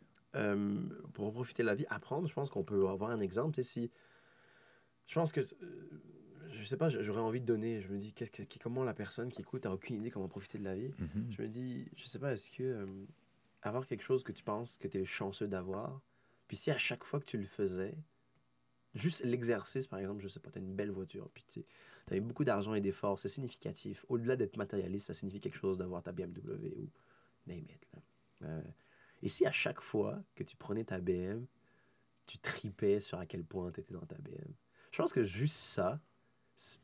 pour profiter de la vie, apprendre, je pense qu'on peut avoir un exemple. Tu sais, si, je pense que, je sais pas, j'aurais envie de donner. Je me dis, qu'est-ce que- comment la personne qui écoute a aucune idée comment profiter de la vie. Mhm. Je me dis, je sais pas, est-ce que euh, avoir quelque chose que tu penses que tu es chanceux d'avoir, puis si à chaque fois que tu le faisais, juste l'exercice, par exemple, je sais pas, tu as une belle voiture, puis tu as beaucoup d'argent et d'efforts, c'est significatif. Au-delà d'être matérialiste, ça signifie quelque chose d'avoir ta BMW ou name it. là. Euh, Et si à chaque fois que tu prenais ta BM, tu tripais sur à quel point tu étais dans ta BM, je pense que juste ça,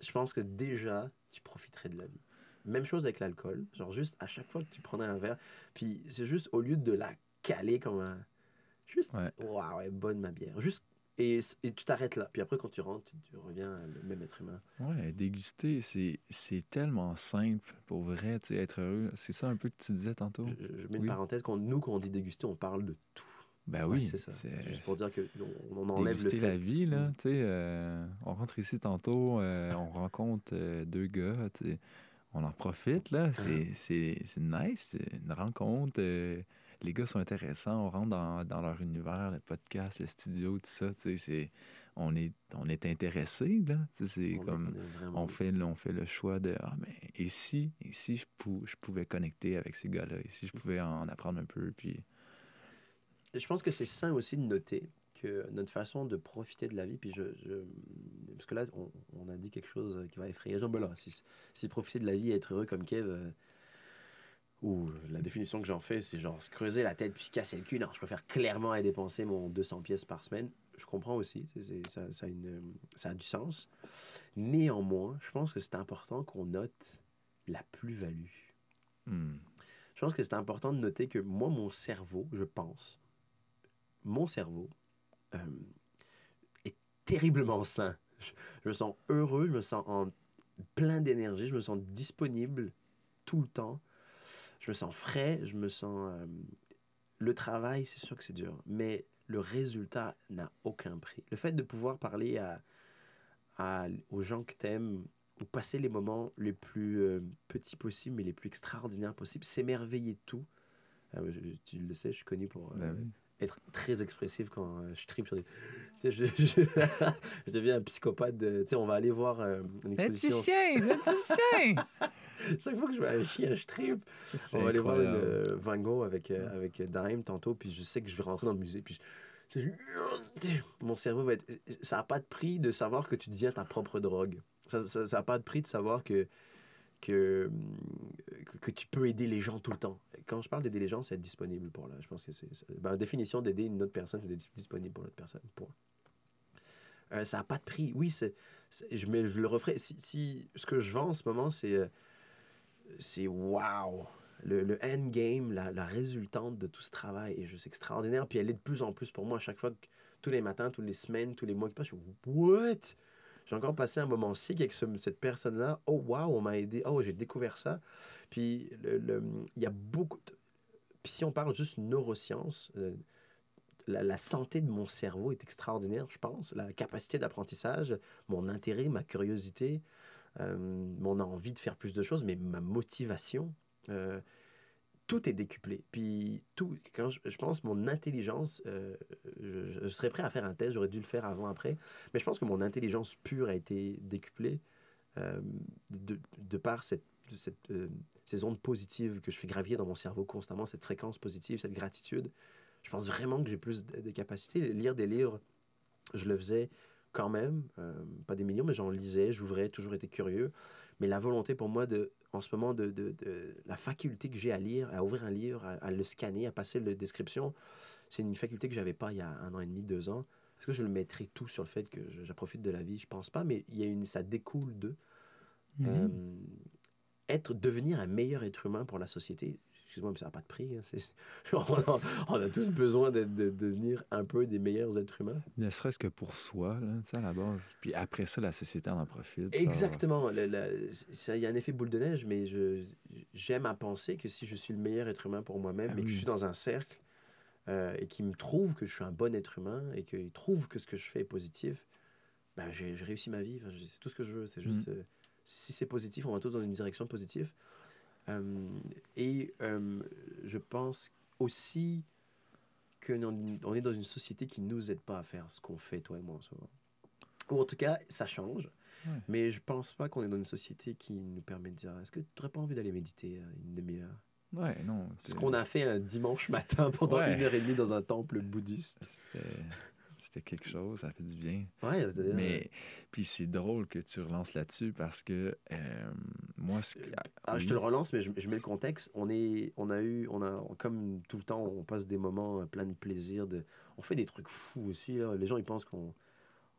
je pense que déjà, tu profiterais de la vie. Même chose avec l'alcool. Genre, juste à chaque fois que tu prenais un verre, puis c'est juste au lieu de la caler comme un. Juste, Ouais. waouh, ouais, bonne ma bière. Juste, et, et tu t'arrêtes là. Puis après, quand tu rentres, tu, reviens le même être humain. Ouais, déguster, c'est, c'est tellement simple pour vrai, tu sais, être heureux. C'est ça un peu que tu disais tantôt? Je, mets une Oui. parenthèse. Quand, nous, quand on dit déguster, on parle de tout. Ben Ouais, oui, c'est ça. c'est Juste pour dire que on, enlève le déguster fait. la vie, là, Mm. tu sais. euh, on rentre ici tantôt, euh, on rencontre euh, deux gars, tu sais. On en profite, là. C'est, c'est, nice, c'est une rencontre. euh, les gars sont intéressants, on rentre dans, dans leur univers, le podcast, le studio, tout ça, tu sais. c'est- On est, on est intéressés, là. Tu sais, c'est comme... on est vraiment- On fait, on fait le choix de ah mais et si et si je, pou- je pouvais connecter avec ces gars-là et si je pouvais en apprendre un peu puis Je pense que c'est sain aussi de noter que notre façon de profiter de la vie, puis je, je- parce que là, on, on a dit quelque chose qui va effrayer Jean Belin. Si, si profiter de la vie et être heureux comme Kev, euh, ou la définition que j'en fais, c'est genre se creuser la tête puis se casser le cul. Non, je préfère clairement aller dépenser mon 200 pièces par semaine. Je comprends aussi, c'est- c'est- ça, ça a une- ça a du sens. Néanmoins, je pense que c'est important qu'on note la plus-value. hmm, Je pense que c'est important de noter que moi, mon cerveau, je pense, mon cerveau euh, est terriblement sain. Je, me sens heureux, je me sens en plein d'énergie, je me sens disponible tout le temps. Je me sens frais, je me sens... euh, le travail, c'est sûr que c'est dur, mais le résultat n'a aucun prix. Le fait de pouvoir parler à, aux gens que t'aimes ou passer les moments les plus euh, petits possibles, mais les plus extraordinaires possibles, s'émerveiller de tout. Tu le sais, je suis connu pour oui. Être très expressif quand euh, je tripe sur des... Tu sais, je, je, je deviens un psychopathe. de- Tu sais, on va aller voir euh, une exposition. chien le petit chien Chaque fois que je vois un chien, je tripe. On va aller voir une euh, Van Gogh avec, euh, avec Dime tantôt, puis je sais que je vais rentrer dans le musée, puis je- je- mon cerveau va être... Ça n'a pas de prix de savoir que tu deviens ta propre drogue. Ça n'a ça, ça a pas de prix de savoir que, que, que, tu peux aider les gens tout le temps. Quand je parle d'aider les gens, c'est être disponible pour là. Je pense que c'est... Ben, définition d'aider une autre personne, c'est d'être disponible pour l'autre personne. Point. Euh, ça n'a pas de prix. Oui, c'est, je, mais je le referai. Si, si ce que je vends en ce moment, c'est... euh, c'est wow! Le, le endgame, la, la résultante de tout ce travail est juste extraordinaire. Puis elle est de plus en plus pour moi à chaque fois, tous les matins, toutes les semaines, tous les mois qui passent. Je suis What? J'ai encore passé un moment sick avec ce- cette personne-là. Oh wow, on m'a aidé. Oh, j'ai découvert ça. Puis il y a beaucoup. Puis si on parle juste neurosciences, euh, la, la santé de mon cerveau est extraordinaire, je pense. La capacité d'apprentissage, mon intérêt, ma curiosité, euh, mon envie de faire plus de choses, mais ma motivation, euh, tout est décuplé. Puis tout, quand je, je pense mon intelligence, euh, je, serais prêt à faire un test, j'aurais dû le faire avant, après, mais je pense que mon intelligence pure a été décuplée euh, de, de par cette, cette, euh, ces ondes positives que je fais gravir dans mon cerveau constamment, cette fréquence positive, cette gratitude. Je pense vraiment que j'ai plus de, de capacités. Lire des livres, je le faisais quand même, pas des millions, mais j'en lisais, j'ouvrais, toujours été curieux. Mais la volonté pour moi, de, en ce moment, de, de, de- la faculté que j'ai à lire, à ouvrir un livre, à, à le scanner, à passer la description, c'est une faculté que j'avais pas il y a un an et demi, deux ans. Est-ce que je le mettrais tout sur le fait que je, je profite de la vie Je pense pas, mais il y a une, ça découle de Mhm. euh, être, devenir un meilleur être humain pour la société. Excuse-moi, mais ça n'a pas de prix. hein, on, a, on a tous besoin d'être- de, devenir un peu des meilleurs êtres humains. Ne serait-ce que pour soi, là, à la base. Puis après ça, la société en en profite. Exactement. Il y a un effet boule de neige, mais j'aime à penser que si je suis le meilleur être humain pour moi-même, Ah et que je suis dans un cercle, euh, et qui me trouve que je suis un bon être humain, et qu'il trouve que ce que je fais est positif, ben, j'ai, réussi ma vie. Enfin, c'est tout ce que je veux. C'est juste, euh, si c'est positif, on va tous dans une direction positive. Euh, et euh, je pense aussi qu'on on est dans une société qui ne nous aide pas à faire ce qu'on fait, toi et moi, en ce moment. Ou en tout cas, ça change. Ouais. Mais je pense pas qu'on est dans une société qui nous permet de dire est-ce que tu n'aurais pas envie d'aller méditer euh, une demi-heure? Ouais, non. Ce qu'on a fait un dimanche matin pendant Ouais. une heure et demie dans un temple bouddhiste. C'était, quelque chose, ça fait du bien. Ouais, Mais, puis c'est drôle que tu relances là-dessus parce que euh, moi, ce Ah, Je te le relance, mais je, je mets le contexte. On, est, on a eu, on a, comme tout le temps, on passe des moments euh, pleins de plaisir. De, on fait des trucs fous aussi. là. Les gens, ils pensent qu'on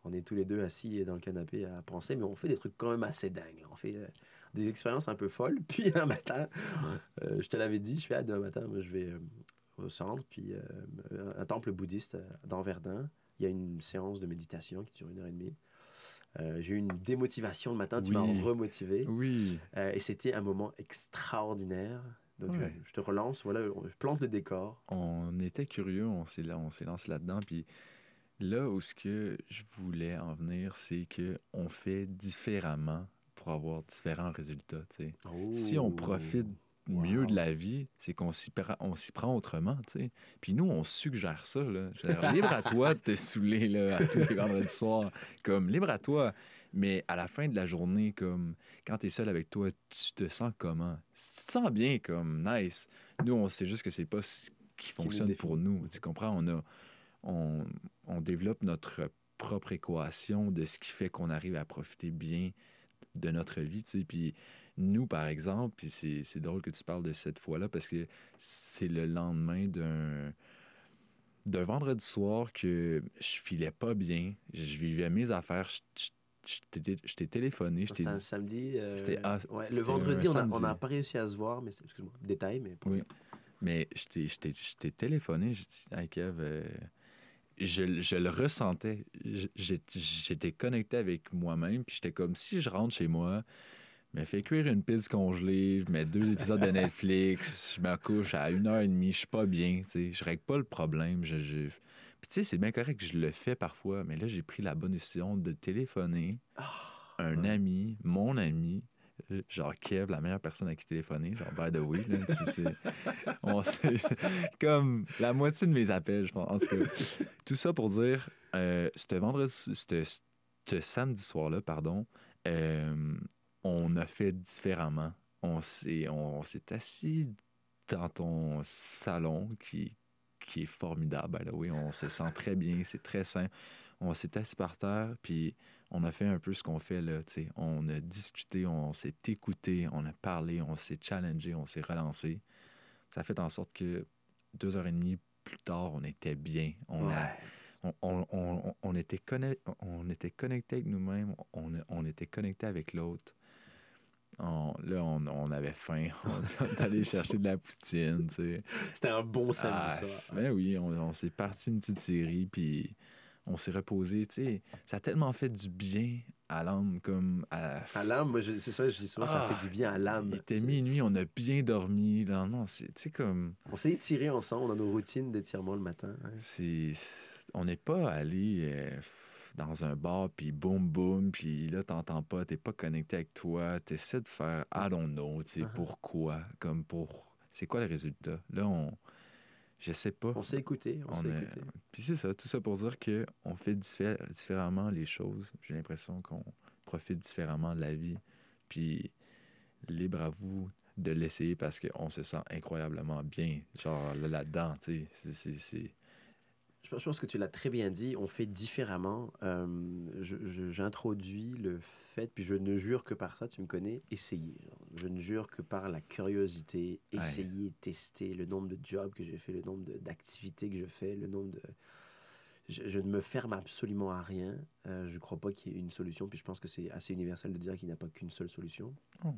on est tous les deux assis dans le canapé à penser, mais on fait des trucs quand même assez dingues. là. On fait euh, des expériences un peu folles. Puis un matin, euh, je te l'avais dit, je fais, ah, demain matin, moi, je vais euh, au centre, puis un, temple bouddhiste dans Verdun. Il y a une séance de méditation qui dure une heure et demie. Euh, J'ai eu une démotivation le matin, tu Oui. m'as remotivé. Oui, Euh, et c'était un moment extraordinaire. Donc, Ouais. je, je te relance, voilà, je plante le décor. on était curieux, on s'est là, on s'est lancé là-dedans, puis là où ce que je voulais en venir, c'est que on fait différemment pour avoir différents résultats. sais. Si on profite mieux Wow. de la vie, c'est qu'on s'y prend, on s'y prend autrement, tu sais. Puis nous, on suggère ça, là. Dire, libre à toi de te saouler, là, à tous les vendredis soirs. Comme, libre à toi. Mais à la fin de la journée, comme, quand t'es seul avec toi, tu te sens comment? Si tu te sens bien, comme, nice. Nous, on sait juste que c'est pas ce qui fonctionne pour nous. Tu comprends? On a... On, on développe notre propre équation de ce qui fait qu'on arrive à profiter bien de notre vie, tu sais. Puis nous, par exemple, puis c'est drôle que tu parles de cette fois-là parce que c'est le lendemain d'un d'un vendredi soir que je filais pas bien. Je vivais mes affaires. Je, je- je t'ai- je t'ai téléphoné. Je t'ai C'était un samedi. euh, C'était- ah, ouais, le vendredi, on n'a pas réussi à se voir, mais c'est- excuse-moi, détail, mais Oui. Mais je t'ai- je je téléphoné, j'ai dit, hey Kev, euh, je, je le ressentais. Je- J'étais connecté avec moi-même, puis j'étais comme si je rentre chez moi, je me fais cuire une pizza congelée, je mets deux épisodes de Netflix, je me couche à une heure et demie, je suis pas bien, tu sais, je règle pas le problème. Je, je- Puis tu sais, c'est bien correct que je le fais parfois, mais là, j'ai pris la bonne décision de téléphoner un ouais. ami, mon ami, euh, genre Kev, la meilleure personne à qui téléphoner, genre by the way, là, tu sais, c'est- on sait- comme la moitié de mes appels, je pense. En tout cas, tout ça pour dire, euh, ce vendredi, ce samedi soir-là, pardon, euh, on a fait différemment. On s'est, on s'est assis dans ton salon qui, qui est formidable, way. On se sent très bien, c'est très sain. On s'est assis par terre, puis on a fait un peu ce qu'on fait là. On a discuté, on s'est écouté, on a parlé, on s'est challengé, on s'est relancé. Ça a fait en sorte que deux heures et demie plus tard, on était bien. On, a- on, on- on- on était, connect, on était connecté avec nous-mêmes, on, on était connecté avec l'autre. On- là, on, on avait faim. On est allé chercher de la poutine, tu sais. C'était un bon samedi Ah, soir. ben oui, on, on s'est parti une petite série, puis on s'est reposé, tu sais. Ça a tellement fait du bien à l'âme, comme à... À l'âme, c'est ça, je dis souvent, ça Ah, fait du bien à l'âme. Il était minuit, on a bien dormi. Là, non, tu sais, comme... On s'est étiré ensemble, on a nos routines d'étirement le matin. hein. c'est on n'est pas allé euh, dans un bar puis boum boum puis là t'entends pas t'es pas connecté avec toi t'essaies de faire I don't know tu sais Uh-huh. pourquoi comme pour c'est quoi le résultat? Là on je sais pas. On s'est écouté, on, On s'est est- écouté. puis c'est ça tout ça pour dire que on fait diffé- différemment les choses. J'ai l'impression qu'on profite différemment de la vie. Puis libre à vous de l'essayer parce qu'on se sent incroyablement bien genre là- là-dedans tu sais. C'est Je pense- que tu l'as très bien dit, on fait différemment. Euh, J'introduis le fait, puis je ne jure que par ça, tu me connais, essayer. Je ne jure que par la curiosité, Ouais. essayer, tester le nombre de jobs que j'ai fait, le nombre d'activités que je fais, le nombre de... Je, je ne me ferme absolument à rien. Euh, je ne crois pas qu'il y ait une solution, puis je pense que c'est assez universel de dire qu'il n'y a pas qu'une seule solution. Oh.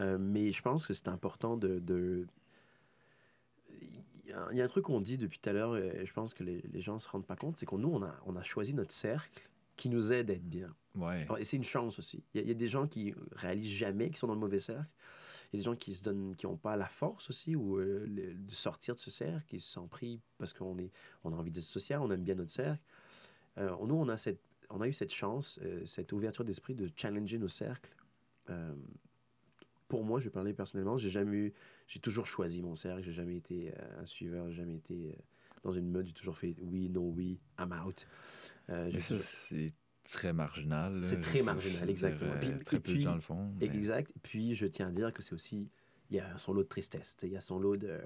Euh, mais je pense que c'est important de, de- il y a- un truc qu'on dit depuis tout à l'heure, et je pense que les, les gens ne se rendent pas compte, c'est qu'on nous, on a, on a choisi notre cercle qui nous aide à être bien. ouais Alors, et c'est une chance aussi. Il y, a, il y a des gens qui réalisent jamais qu'ils sont dans le mauvais cercle. Il y a des gens qui se donnent, qui n'ont pas la force aussi ou euh, le- de sortir de ce cercle, qui se sont pris parce qu'on est, on a envie d'être social, on aime bien notre cercle. Euh, nous, on a cette, on a eu cette chance, euh, cette ouverture d'esprit de challenger nos cercles. Euh, pour moi, je vais parler personnellement, j'ai jamais eu, j'ai toujours choisi mon cercle, j'ai jamais été euh, un suiveur, j'ai jamais été euh, dans une mode, j'ai toujours fait oui, non, oui, I'm out. Euh, Mais ça, toujours- c'est très marginal. C'est très Je- marginal, exactement. Puis- euh, très peu de gens le font. mais- Exact. Puis je tiens à dire que c'est aussi, il y a son lot de tristesse, il y a son lot de,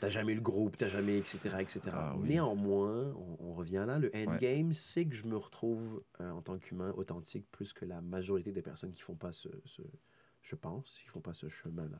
T'as jamais eu le groupe, t'as jamais, etc., etc. Ah oui. Néanmoins, on, on revient là, le endgame, c'est que je me retrouve euh, en tant qu'humain authentique plus que la majorité des personnes qui font pas ce, ce- je pense, qui font pas ce chemin-là.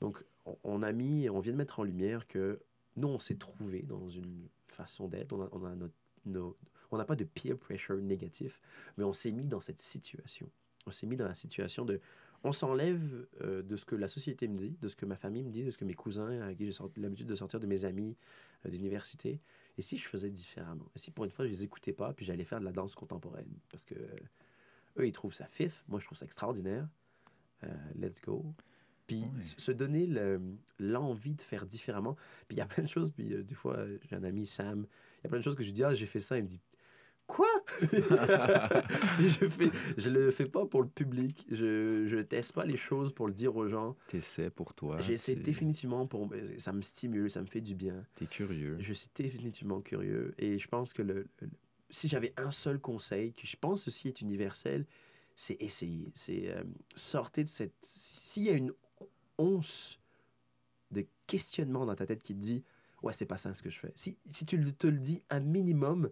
Donc, on, a mis, on vient de mettre en lumière que nous, on s'est trouvé dans une façon d'être. On a, on a notre, nos- on n'a pas de peer pressure négatif, mais on s'est mis dans cette situation. On s'est mis dans la situation de, on s'enlève euh, de ce que la société me dit, de ce que ma famille me dit, de ce que mes cousins, avec qui j'ai l'habitude de sortir, de mes amis euh, d'université. Et si je faisais différemment? Et si pour une fois, je les écoutais pas, puis j'allais faire de la danse contemporaine? Parce que euh, eux, ils trouvent ça fif. Moi, je trouve ça extraordinaire. Euh, let's go. Puis se donner le- l'envie de faire différemment. Puis il y a plein de choses. Puis euh, des fois, euh, j'ai un ami, Sam, il y a plein de choses que je lui dis Ah, j'ai fait ça. Il me dit Quoi? Je, fais, je le fais pas pour le public. Je, je teste pas les choses pour le dire aux gens. T'essaies pour toi. J'essaie définitivement pour. Ça me stimule, ça me fait du bien. T'es curieux. Je suis définitivement curieux et je pense que le, le- si j'avais un seul conseil, qui je pense aussi est universel, c'est essayer. C'est euh, sortir de cette. S'il y a une once de questionnement dans ta tête qui te dit Ouais, c'est pas ça ce que je fais. Si, si tu te le dis un minimum,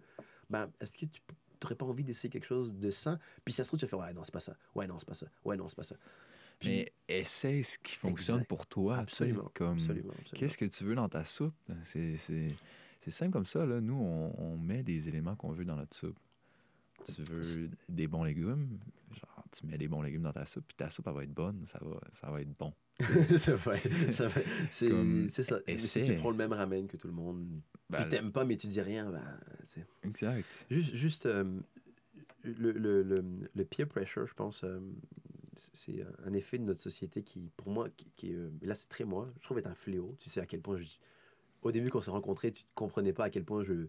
ben, est-ce que tu n'aurais pas envie d'essayer quelque chose de sain? Puis ça se trouve, tu vas faire Ouais, non, c'est pas ça. Ouais, non, c'est pas ça. Ouais, non, c'est pas ça. Puis, Mais essaie ce qui fonctionne Exact. pour toi. tu sais, absolument. Comme, absolument, absolument. Qu'est-ce que tu veux dans ta soupe? C'est, c'est, c'est simple comme ça. Là. Nous, on, on met des éléments qu'on veut dans notre soupe. Tu veux des bons légumes, genre tu mets des bons légumes dans ta soupe, puis ta soupe elle va être bonne, ça va, ça va être bon. ça va, c'est Comme, ça. Si tu prends le même ramen que tout le monde, Ben, puis t'aimes pas, mais tu dis rien, ben, c'est- exact. juste, juste euh, le, le, le, le peer pressure, je pense, euh, c'est- c'est un effet de notre société qui, pour moi, qui, qui est, euh, là c'est très moi, je trouve être un fléau. Tu sais à quel point je, au début quand on s'est rencontrés, tu ne comprenais pas à quel point je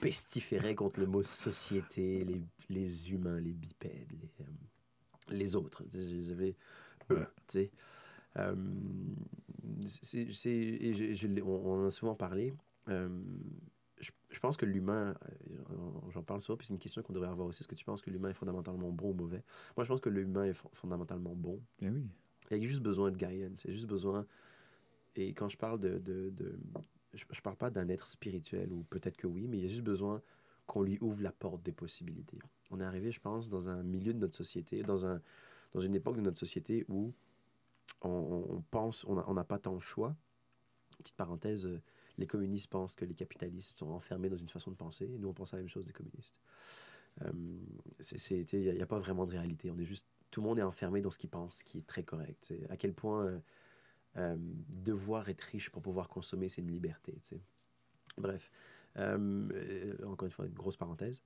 pestiférais contre le mot société, les, les humains, les bipèdes, les, euh, les autres. Les avais eux, tu sais. Euh, c'est, c'est- et je- je l'ai- on, en a souvent parlé. Euh, je, je pense que l'humain, euh, j'en- parle souvent, puis c'est une question qu'on devrait avoir aussi. Est-ce que tu penses que l'humain est fondamentalement bon ou mauvais? Moi, je pense que l'humain est fo- fondamentalement bon. Ben oui. Il y a juste besoin de guidance. Il a juste besoin. Et quand je parle de. de, de- je, je parle pas d'un être spirituel, ou peut-être que oui, mais il y a juste besoin qu'on lui ouvre la porte des possibilités. On est arrivé, je pense, dans un milieu de notre société, dans, un, dans une époque de notre société où on, on- pense, on n'a pas tant de choix. Petite parenthèse, euh, les communistes pensent que les capitalistes sont enfermés dans une façon de penser. et Nous, on pense la même chose des communistes. Euh, Il n'y a, pas vraiment de réalité. On est juste, tout le monde est enfermé dans ce qu'il pense, ce qui est très correct. À quel point euh, euh, devoir être riche pour pouvoir consommer, c'est une liberté. Bref, Euh, euh, encore une fois, une grosse parenthèse.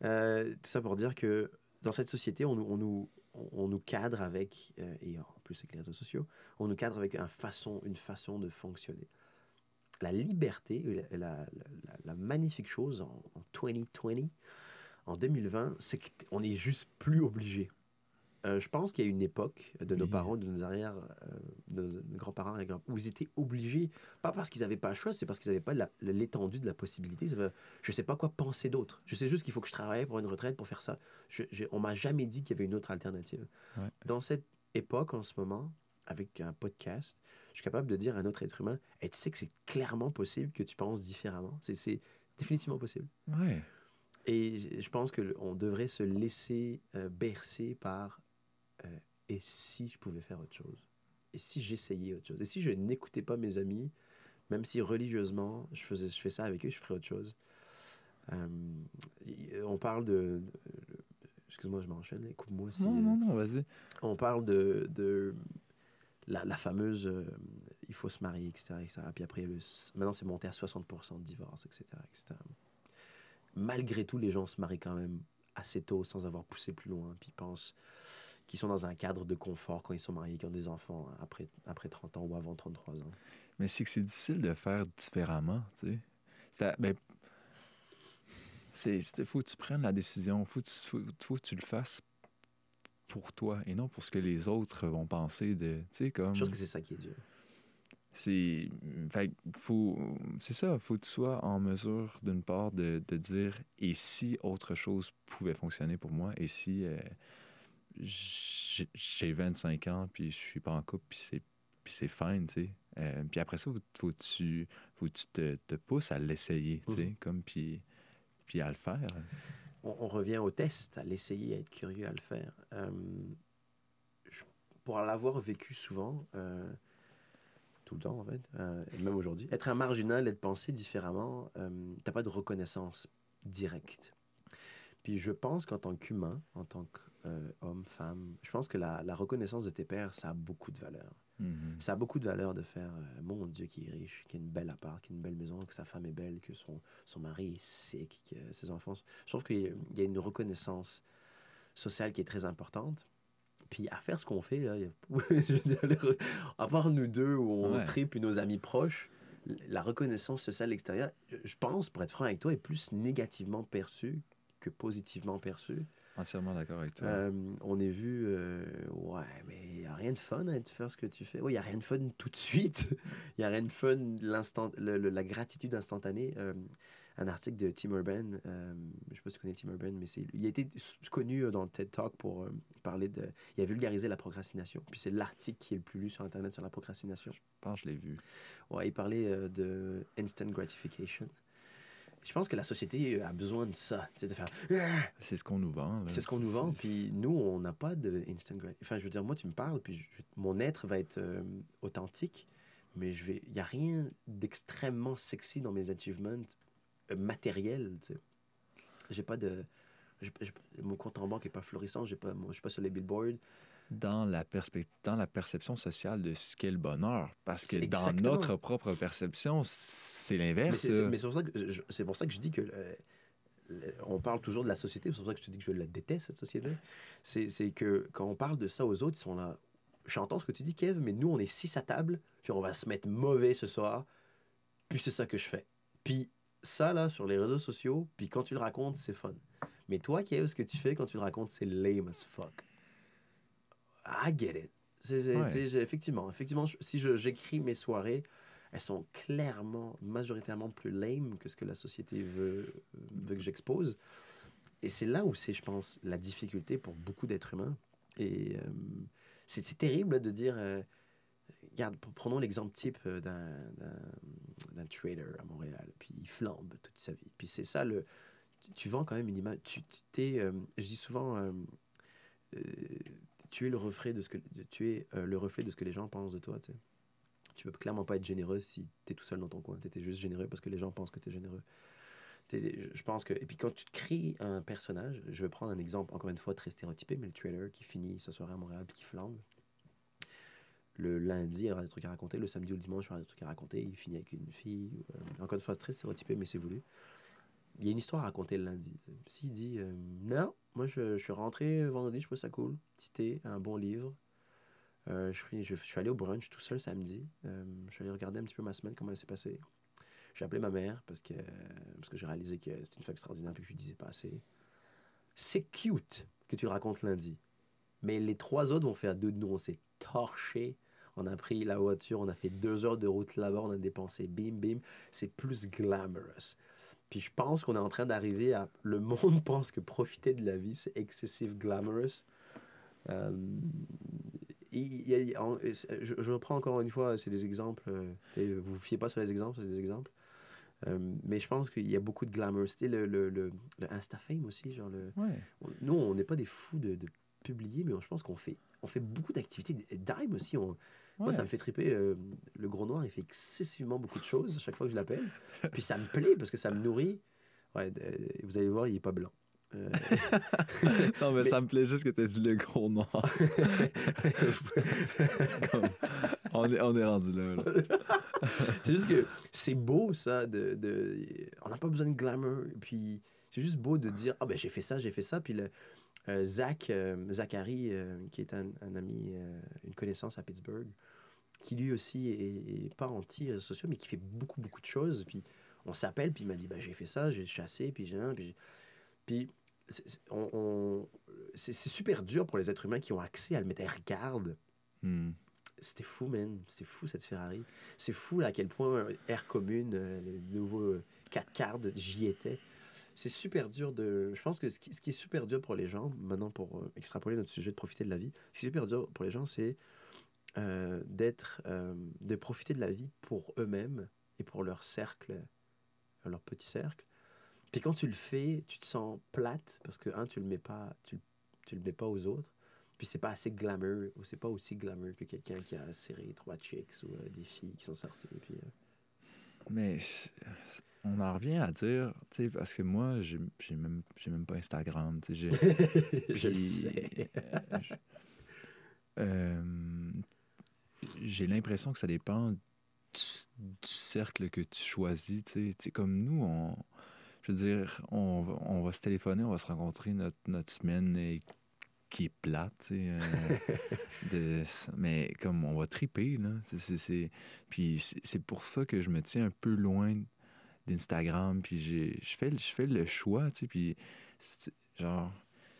Tout ça pour dire que dans cette société, on, nous- cadre avec, et en plus avec les réseaux sociaux, on nous cadre avec une façon de fonctionner. La liberté, la, magnifique chose en, en 2020, en 2020, c'est qu'on n'est juste plus obligé. Euh, je pense qu'il y a une époque de nos Oui. parents, de nos arrière, euh, de nos grands-parents, où ils étaient obligés, pas parce qu'ils n'avaient pas le choix, c'est parce qu'ils n'avaient pas l'étendue de la possibilité. Veut- je ne sais pas quoi penser d'autre. Je sais juste qu'il faut que je travaille pour une retraite pour faire ça. Je, je- on m'a jamais dit qu'il y avait une autre alternative. Ouais. Dans cette époque, en ce moment, avec un podcast, je suis capable de dire à un autre être humain tu sais que c'est clairement possible que tu penses différemment. C'est- définitivement possible. Ouais. Et je pense qu'on devrait se laisser euh, bercer par euh, et si je pouvais faire autre chose? Et si j'essayais autre chose? Et si je n'écoutais pas mes amis, même si religieusement je, faisais, je fais ça avec eux, je ferais autre chose Euh, On parle de. de- Excuse-moi, je m'enchaîne, coupe-moi si. Non, non, non, vas-y. On parle de, de la, la fameuse euh, il faut se marier, etc. etc. Puis après, le, maintenant, c'est monté à 60% de divorce, etc., etc. Malgré tout, les gens se marient quand même assez tôt sans avoir poussé plus loin. Puis ils pensent qu'ils sont dans un cadre de confort quand ils sont mariés, qu'ils ont des enfants après, après 30 ans ou avant 33 ans. Mais c'est que c'est difficile de faire différemment, tu sais. Ben, c'est, faut que tu prennes la décision, faut que tu, faut, faut que tu le fasses pour toi et non pour ce que les autres vont penser de, tu sais, comme... Je pense que c'est ça qui est dur. C'est, fait, faut, c'est ça, faut que tu sois en mesure, d'une part, de, de dire et si autre chose pouvait fonctionner pour moi, et si euh, j'ai j'ai 25 ans, puis je suis pas en couple, puis c'est, puis c'est fine, tu sais. Euh, puis après ça, faut, que tu, faut tu te, te pousses à l'essayer, tu sais, Mhm. comme puis, puis à le faire. on, on revient au test, à l'essayer, à être curieux, à le faire. Euh, je- pour l'avoir vécu souvent, euh, tout le temps en fait, et même aujourd'hui, être un marginal et de penser différemment, t'as pas de reconnaissance directe. Puis je pense qu'en tant qu'humain, en tant qu'homme, femme, je pense que la, la reconnaissance de tes pères, ça a beaucoup de valeur. Mhm. Ça a beaucoup de valeur de faire euh, mon Dieu qui est riche, qui a une belle appart, qui a une belle maison, que sa femme est belle, que son, son mari est sick, que ses enfants. Je trouve qu'il y a- une reconnaissance sociale qui est très importante. Puis à faire ce qu'on fait, là, y a- je dire, à part nous deux où on Ouais. tripe et nos amis proches, la reconnaissance sociale extérieure, je pense, pour être franc avec toi, est plus négativement perçue que positivement perçue. Entièrement d'accord avec toi. Euh, on est vu, euh, ouais, mais il n'y a rien de fun à faire ce que tu fais. Oui, il n'y a rien de fun tout de suite. Il n'y a rien de fun, l'instant, la gratitude instantanée. Euh, un article de Tim Urban, je ne sais pas si tu connais Tim Urban, mais c'est, il a été connu dans le TED Talk pour parler de. Il a vulgarisé la procrastination. Puis c'est l'article qui est le plus lu sur Internet sur la procrastination. Je pense que je l'ai vu. Ouais, il parlait de instant gratification. Je pense que la société a besoin de ça, de faire. C'est ce qu'on nous vend. C'est ce qu'on nous vend, puis nous, on n'a pas de instant gratification. Enfin, je veux dire, moi, tu me parles, puis je- mon être va être euh, authentique, mais je vais, il n'y a rien d'extrêmement sexy dans mes achievements euh, matériels, tu sais. J'ai pas de... mon compte en banque n'est pas florissant, j'ai pas, moi, je suis pas sur les billboards. Dans la, dans la perception sociale de ce qu'est le bonheur. Parce que dans notre propre perception, c'est l'inverse. mais c'est pour, ça que je- pour ça que je dis que... euh, on parle toujours de la société, c'est pour ça que je te dis que je la déteste, cette société. C'est c'est que quand on parle de ça aux autres, ils sont là. J'entends ce que tu dis, Kev, mais nous, on est six à table, puis on va se mettre mauvais ce soir, puis c'est ça que je fais. Puis ça, là, sur les réseaux sociaux, puis quand tu le racontes, c'est fun. Mais toi, Kev, ce que tu fais quand tu le racontes, c'est lame as fuck. I get it. Ouais. effectivement, effectivement, si j'écris mes soirées, elles sont clairement, majoritairement plus lame que ce que la société veut, veut que j'expose. Et c'est là où c'est, je pense, la difficulté pour beaucoup d'êtres humains. Et euh, c'est terrible de dire. euh, regarde, prenons l'exemple type euh, d'un trader à Montréal, puis il flambe toute sa vie. Puis c'est ça, le, tu- tu vends quand même une image. Tu, tu euh, je dis souvent, euh, tu es le reflet de ce que tu es euh, le reflet de ce que les gens pensent de toi. Tu, sais. tu peux clairement pas être généreux si tu es tout seul dans ton coin. Tu étais juste généreux parce que les gens pensent que tu es généreux. Je- pense que. Et puis quand tu te crées un personnage, je vais prendre un exemple encore une fois très stéréotypé, mais le trader qui finit sa soirée à Montréal puis qui flambe. Le lundi, il aura des trucs à raconter. Le samedi ou le dimanche, il aura des trucs à raconter. Il finit avec une fille. euh, encore une fois, très stéréotypé, mais c'est voulu. Il y a une histoire à raconter le lundi. S'il dit euh, Non, moi je, je suis rentré vendredi, je trouve ça cool. Petit thé, un bon livre. Euh, je, suis, je suis allé au brunch tout seul samedi. Euh, je suis allé regarder un petit peu ma semaine, comment elle s'est passée. J'ai appelé ma mère parce que, parce que j'ai réalisé que c'était une femme extraordinaire et que je lui disais pas assez. C'est cute que tu le racontes lundi. Mais les trois autres vont faire deux de nous. On s'est torché. On a pris la voiture, on a fait deux heures de route là-bas, on a dépensé bim bim. C'est plus glamorous. Puis je pense qu'on est en train d'arriver à. Le monde pense que profiter de la vie, c'est excessive glamorous. Euh, il il y a- en- je, je reprends encore une fois, c'est des exemples. euh, vous ne fiez pas sur les exemples, c'est des exemples. Euh, mais je pense qu'il y a beaucoup de glamour. C'était le, le, le, le Insta-fame aussi. Genre le, Ouais. on- nous, on n'est pas des fous de, de publier, mais on- je pense qu'on fait, on fait beaucoup d'activités. Dime aussi, on, moi, ça me fait triper. euh, le gros noir, il fait excessivement beaucoup de choses à chaque fois que je l'appelle. Puis ça me plaît parce que ça me nourrit. Ouais, euh, vous allez voir, il n'est pas blanc. Euh, non, mais, Mais- ça me plaît juste que tu dit le gros noir. Comme, on, est, on est rendu là. là. c'est juste que c'est beau, ça. De, de- on n'a pas besoin de glamour. Puis c'est juste beau de dire Ah, ben j'ai fait ça, j'ai fait ça. Puis le, Zach, euh, Zachary, euh, qui est un, un ami, euh, une connaissance à Pittsburgh, qui lui aussi est, est pas anti-réseaux sociaux, mais qui fait beaucoup, beaucoup de choses. Puis on s'appelle, puis il m'a dit ben, J'ai fait ça, j'ai chassé, puis j'ai. Puis, c'est on- on- c'est- c'est super dur pour les êtres humains qui ont accès à le mettre. Eh, Regarde, Hmm. c'était fou, man. C'est fou, cette Ferrari. C'est fou là, à quel point euh, Air Commune, euh, le nouveau euh, 4 quarts, j'y étais. C'est super dur de... Je pense que ce qui, est super dur pour les gens, maintenant pour euh, extrapoler notre sujet de profiter de la vie, ce qui est super dur pour les gens, c'est euh, d'être, euh, de profiter de la vie pour eux-mêmes et pour leur cercle, leur petit cercle. Puis quand tu le fais, tu te sens plate parce que, un, tu le mets pas, tu, tu le mets pas aux autres. Puis c'est pas assez glamour, ou c'est pas aussi glamour que quelqu'un qui a serré trois chicks ou des filles qui sont sorties. Puis, Mais je- on en revient à dire, tu sais, parce que moi, j'ai même, j'ai même pas Instagram, tu sais. j'ai- je le sais. euh, euh, J'ai l'impression que ça dépend du, du cercle que tu choisis. Tu sais, comme nous, on, je veux dire, on, va- on va se téléphoner, on va se rencontrer notre, notre semaine euh, qui est plate. tu sais, euh, de, mais comme on va triper, là. C'est- Puis c'est pour ça que je me tiens un peu loin d'Instagram. Puis je fais, le- je fais le choix, tu sais. Puis genre,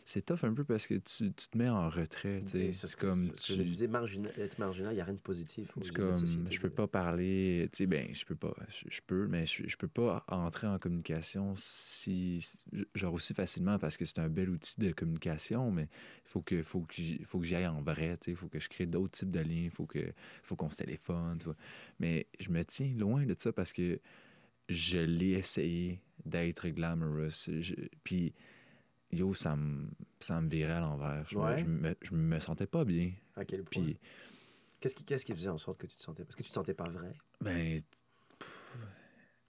c'est tough un peu parce que tu, tu te mets en retrait, tu sais. Et C'est comme. que je tu- disais, marginal, être marginal, il n'y a rien de positif. c'est comme, société. je peux pas parler, tu sais, ben, je peux pas, je, je peux, mais je, je peux pas entrer en communication si, genre aussi facilement parce que c'est un bel outil de communication, mais il faut que, faut que faut que j'y aille en vrai, tu sais, il faut que je crée d'autres types de liens, il faut que, faut qu'on se téléphone, tu vois. Mais je me tiens loin de ça parce que je l'ai essayé d'être glamorous, je- puis yo, ça me, ça me virait à l'envers. Je, me- Ouais. je me, je me sentais pas bien, À quel point? puis Qu'est-ce qui, qu'est-ce qui faisait en sorte que tu te sentais... Parce que tu te sentais pas vrai? Ben, pff,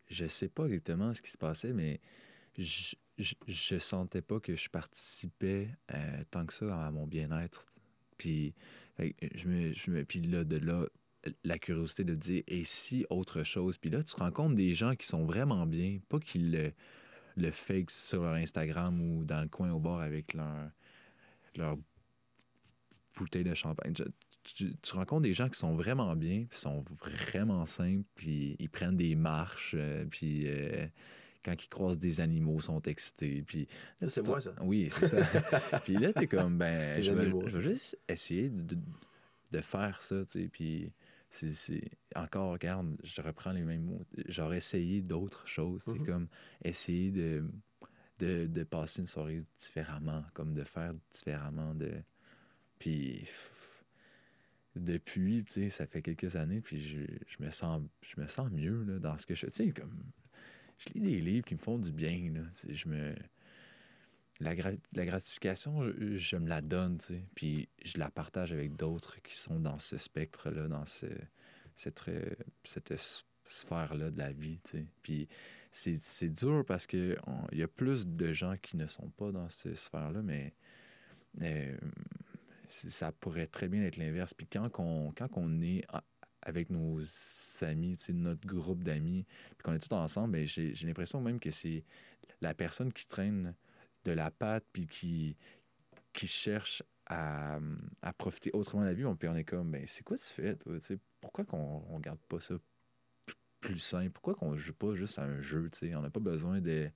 je sais pas exactement ce qui se passait, mais je, je, je sentais pas que je participais euh, tant que ça à mon bien-être. Puis, fait je me, je me, puis là, de là, la curiosité de dire, et si autre chose? Puis là, tu rencontres des gens qui sont vraiment bien, pas qu'ils le, le fake sur leur Instagram ou dans le coin au bar avec leur, leur bouteille de champagne. Je- tu, tu rencontres des gens qui sont vraiment bien, puis sont vraiment simples, puis ils prennent des marches, euh, puis euh, quand ils croisent des animaux, ils sont excités. Puis c'est moi, ça. Oui, c'est ça. puis là, t'es comme, ben, je vais, juste essayer de, de- de faire ça, tu sais, puis c'est- c'est... Encore, regarde, je reprends les mêmes mots. J'aurais essayé d'autres choses, sais, Mhm. comme essayer de, de, de passer une soirée différemment, comme de faire différemment, de... Puis pff, depuis, tu sais, ça fait quelques années, puis je, je me sens je me sens mieux là, dans ce que je fais. Tu sais, comme je lis des livres qui me font du bien, là. Je me la, gra- la gratification, je, me la donne, tu sais, puis je la partage avec d'autres qui sont dans ce spectre-là, dans ce, cette, euh, cette sphère-là de la vie, tu sais. Puis c'est dur parce que on- il y a plus de gens qui ne sont pas dans cette sphère-là, mais euh, ça pourrait très bien être l'inverse. Puis quand on, quand on est avec nos amis, notre groupe d'amis, puis qu'on est tous ensemble, ben, j'ai l'impression même que c'est la personne qui traîne de la patte, puis qui, qui cherche à, profiter autrement de la vie. On, on est comme, ben, c'est quoi tu fais, toi? Pourquoi qu'on on garde pas ça plus simple? Pourquoi qu'on joue pas juste à un jeu? On n'a pas besoin de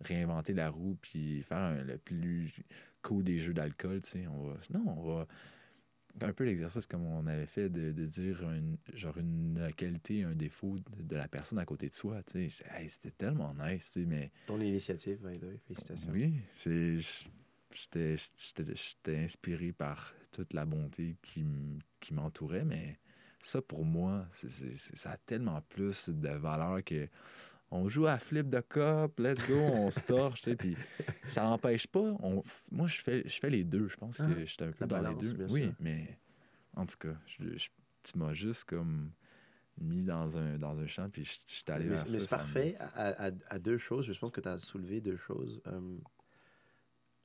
réinventer la roue puis faire le plus cool des jeux d'alcool. On non, on va. Un peu l'exercice comme on avait fait de, de dire une, genre une qualité, un défaut de, de la personne à côté de soi. tu sais. Hey, C'était tellement nice, tu sais, mais Ton initiative, by the way, félicitations. oui, c'est. J'étais inspiré par toute la bonté qui, qui m'entourait, mais ça, pour moi, ça a tellement plus de valeur que. On joue à flip de cop, let's go, on se torche, tu sais, puis ça n'empêche pas. On, moi, je fais, je fais les deux. Je pense Ah, que j'étais un peu dans balance, les deux. Oui, sûr. mais en tout cas, je- je- tu m'as juste comme mis dans un, dans un champ, puis je suis allé Mais, vers mais ça, c'est ça me- parfait à, à- à deux choses. Je pense que tu as soulevé deux choses. Euh,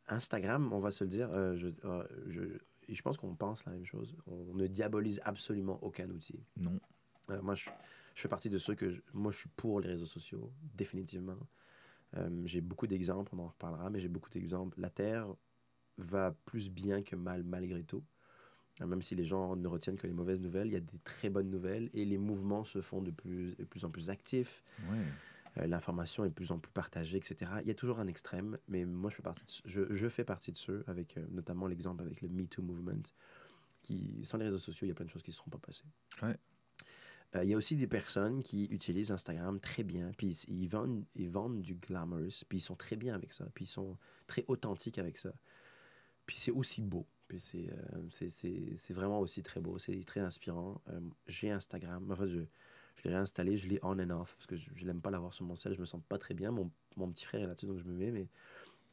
Instagram, on va se le dire, euh, je, euh, je, pense qu'on pense la même chose. On ne diabolise absolument aucun outil. Non. Moi, je, je fais partie de ceux que... je- moi, je suis pour les réseaux sociaux, définitivement. Euh, j'ai beaucoup d'exemples, on en reparlera, mais j'ai beaucoup d'exemples. La Terre va plus bien que mal, malgré tout. Euh, Même si les gens ne retiennent que les mauvaises nouvelles, il y a des très bonnes nouvelles et les mouvements se font de plus, de plus en plus actifs. Euh, l'information est de plus en plus partagée, etc. Il y a toujours un extrême, mais moi, je fais partie de, ce- je, je fais partie de ceux, avec euh, notamment l'exemple avec le Me Too Movement, qui, sans les réseaux sociaux, il y a plein de choses qui ne seront pas passées. Ouais. Euh, il y a aussi des personnes qui utilisent Instagram très bien, puis ils, vendent, ils vendent du glamorous, puis ils sont très bien avec ça, puis ils sont très authentiques avec ça. Puis c'est aussi beau. Puis c'est euh, c'est- c'est- c'est vraiment aussi très beau, c'est très inspirant. Euh, J'ai Instagram. En fait, je, je l'ai réinstallé, je l'ai on and off parce que je n'aime pas l'avoir sur mon sel, je me sens pas très bien. Mon, mon petit frère est là-dessus, donc je me mets, mais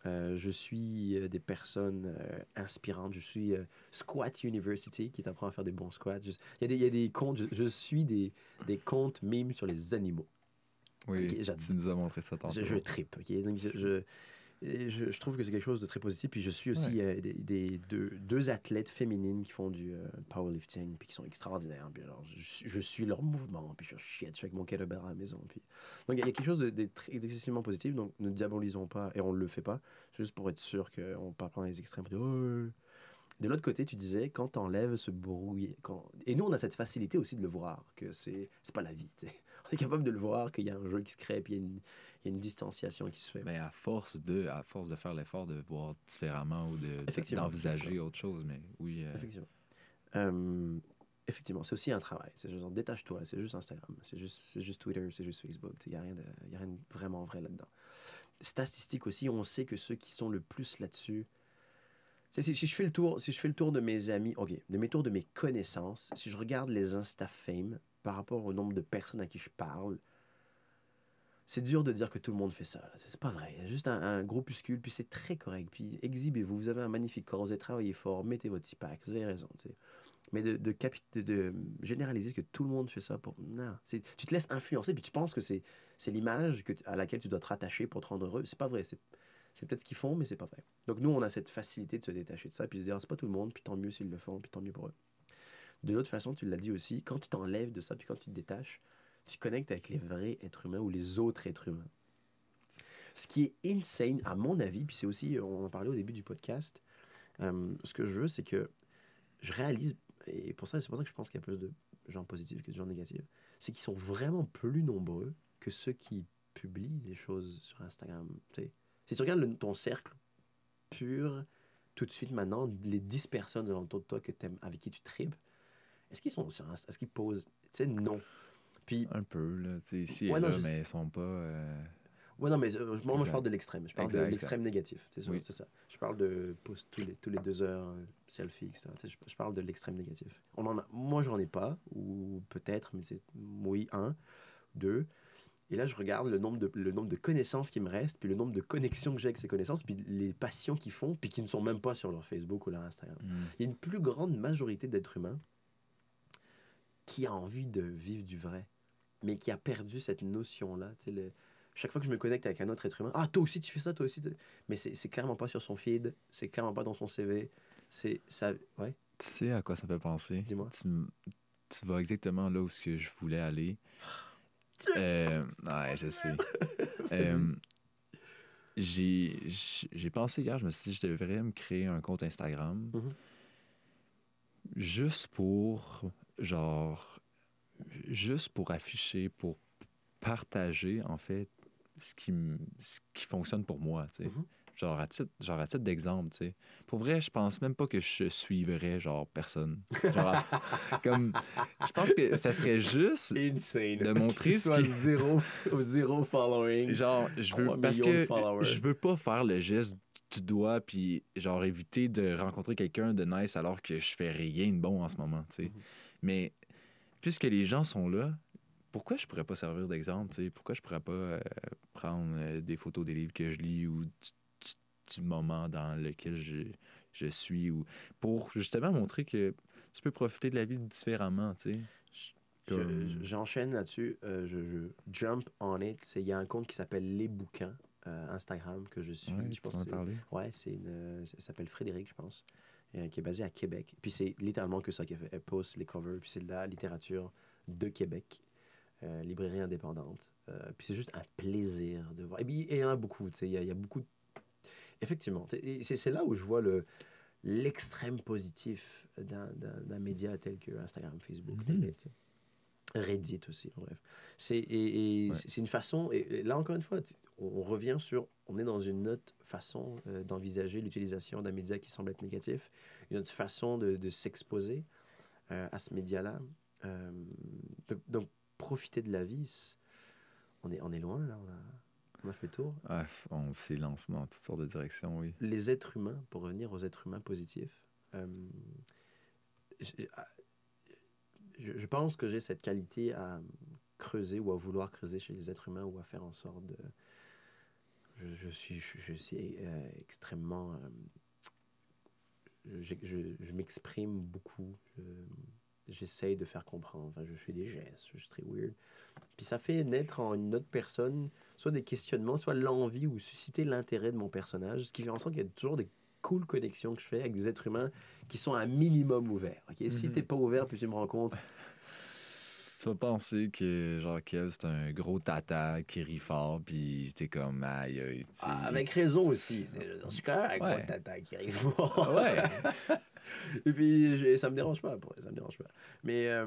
euh, je suis euh, des personnes euh, inspirantes. Je suis Squat University qui t'apprend à faire des bons squats. Il y, a des- il y a des comptes, je, je suis des, des comptes mimes sur les animaux. Oui, Ok, j'adore. tu nous as montré ça tantôt. Je, je trippe, ok? Donc, je, je, et je- je trouve que c'est quelque chose de très positif. Puis je suis aussi euh, des, des- deux, deux athlètes féminines qui font du euh, powerlifting, puis qui sont extraordinaires. Puis alors, je, je suis leur mouvement, puis je shit, je suis avec mon kettlebell à la maison. Puis... Donc il y a quelque chose de- de d'excessivement positif. Donc ne diabolisons pas, et on ne le fait pas, juste pour être sûr qu'on ne part pas dans les extrêmes. Oh, de l'autre côté, tu disais, quand tu enlèves ce quand... et nous, on a cette facilité aussi de le voir, que c'est c'est pas la vie. On est capable de le voir, qu'il y a un jeu qui se crée, puis il y a une, y a une distanciation qui se fait. Ben, à force de à force de faire l'effort de voir différemment ou de d'envisager autre chose mais oui euh, Effectivement. Euh, effectivement, c'est aussi un travail. C'est juste, détache-toi, c'est juste Instagram, c'est juste, juste Twitter, c'est juste Facebook. Il n'y a, rien de- y a rien de vraiment vrai là-dedans. Statistique aussi, on sait que ceux qui sont le plus là-dessus. Si, si je fais le tour, si je fais le tour de mes amis, ok, de mes tours de mes connaissances, si je regarde les Insta Fame par rapport au nombre de personnes à qui je parle, c'est dur de dire que tout le monde fait ça. C'est pas vrai. Il y a juste un, un groupuscule, puis c'est très correct. Puis exhibez-vous. Vous avez un magnifique corps, vous avez travaillé fort, mettez votre six pack, vous avez raison. Mais de, de, de- généraliser que tout le monde fait ça pour. Non. Tu te laisses influencer, puis tu penses que c'est l'image à laquelle tu dois te rattacher pour te rendre heureux. C'est pas vrai. C'est c'est peut-être ce qu'ils font, mais c'est pas vrai. Donc nous, on a cette facilité de se détacher de ça, puis de se dire, Ah, c'est pas tout le monde, puis tant mieux s'ils le font, puis tant mieux pour eux. De l'autre façon, tu l'as dit aussi, quand tu t'enlèves de ça, puis quand tu te détaches, tu connectes avec les vrais êtres humains ou les autres êtres humains. Ce qui est insane, à mon avis, puis c'est aussi, on en parlait au début du podcast, euh, ce que je veux, c'est que je réalise, et pour ça, c'est pour ça que je pense qu'il y a plus de gens positifs que de gens négatifs, c'est qu'ils sont vraiment plus nombreux que ceux qui publient des choses sur Instagram. tu sais. Si tu regardes ton cercle pur, tout de suite maintenant, les 10 personnes autour de toi que t'aimes, avec qui tu tripes, est-ce qu'ils sont sur Insta? Est-ce qu'ils posent? Tu sais, non. Puis, un peu là ici et Ouais, non, là je mais ils sont pas euh, Ouais, non, mais euh, moi, moi, je parle de l'extrême. Je parle Exact, de l'extrême négatif. C'est ça, Oui. ça. Je parle de post tous les, tous les deux heures, euh, selfie, etc. Je parle de l'extrême négatif. On en a, moi, j'en ai pas, ou peut-être, mais c'est oui, un, deux. Et là, je regarde le nombre, de, le nombre de connaissances qui me restent, puis le nombre de connexions que j'ai avec ces connaissances, puis les passions qu'ils font, puis qui ne sont même pas sur leur Facebook ou leur Instagram. hmm. Il y a une plus grande majorité d'êtres humains qui a envie de vivre du vrai, mais qui a perdu cette notion-là. Le- Chaque fois que je me connecte avec un autre être humain, ah, toi aussi tu fais ça, toi aussi. Mais c'est clairement pas sur son feed, c'est clairement pas dans son CV. C'est ça. Ouais, tu sais à quoi ça me fait penser Dis-moi. tu, vas exactement là où ce que je voulais aller Euh, ouais je sais Euh, j'ai pensé hier je me suis dit je devrais me créer un compte Instagram Mhm. juste pour genre juste pour afficher pour partager en fait ce qui ce qui fonctionne pour moi tu sais Mhm. genre à titre genre à titre d'exemple tu sais pour vrai je pense même pas que je suivrais genre personne genre comme je pense que ça serait juste insane. De montrer ce qui- zéro, zéro following. genre je veux parce que je veux pas faire le geste du doigt puis genre éviter de rencontrer quelqu'un de nice alors que je fais rien de bon en ce moment tu sais Mhm. mais puisque les gens sont là pourquoi je pourrais pas servir d'exemple tu sais? Pourquoi je pourrais pas euh, prendre euh, des photos des livres que je lis ou du, du- du moment dans lequel je, je suis ou pour justement montrer que tu peux profiter de la vie différemment tu sais? Je- J'enchaîne là-dessus. euh, je, je jump on it. Il y a un compte qui s'appelle Les Bouquins, euh, Instagram, que je suis. Ouais, je pense c'est- parlé. Ouais, c'est une, ça s'appelle Frédéric, je pense, euh, qui est basé à Québec. Puis c'est littéralement que ça qu'elle fait. Elle poste les covers, puis c'est de la littérature de Québec, euh, librairie indépendante. Euh, puis c'est juste un plaisir de voir. Et puis il y en a beaucoup, tu sais, il y, a- il y a beaucoup. de- Effectivement, c'est là où je vois le l'extrême positif d'un média tel que Instagram, Facebook, Mhm. Reddit aussi, bref. C'est Ouais. une façon, et, et là encore une fois, on, revient sur, on est dans une autre façon euh, d'envisager l'utilisation d'un média qui semble être négatif, une autre façon de, de s'exposer euh, à ce média-là. Euh, donc, donc, profiter de la vie, on est, on est loin là, on a, on a fait le tour. Ah, on s'est lancé dans toutes sortes de directions, oui. Les êtres humains, pour revenir aux êtres humains positifs, je, ah, je- je pense que j'ai cette qualité à creuser ou à vouloir creuser chez les êtres humains ou à faire en sorte de. Je, je suis, je, je suis euh, extrêmement. euh, je, je- m'exprime beaucoup. je- J'essaye de faire comprendre. Enfin, je fais des gestes. Je suis très weird. Puis ça fait naître en une autre personne soit des questionnements, soit l'envie ou susciter l'intérêt de mon personnage, ce qui fait en sorte qu'il y a toujours des cool connexions que je fais avec des êtres humains qui sont un minimum ouverts. ok? Si Mhm. t'es pas ouvert, puis tu me rends compte, Tu vas penser que, genre, Kev, c'est un gros tata qui rit fort, puis t'es comme, aïe, aïe, ah, avec raison aussi. C'est- Je suis quand même un Ouais. gros tata qui arrive fort. Ouais. Et puis, ça me dérange pas, ça me dérange pas. Mais euh,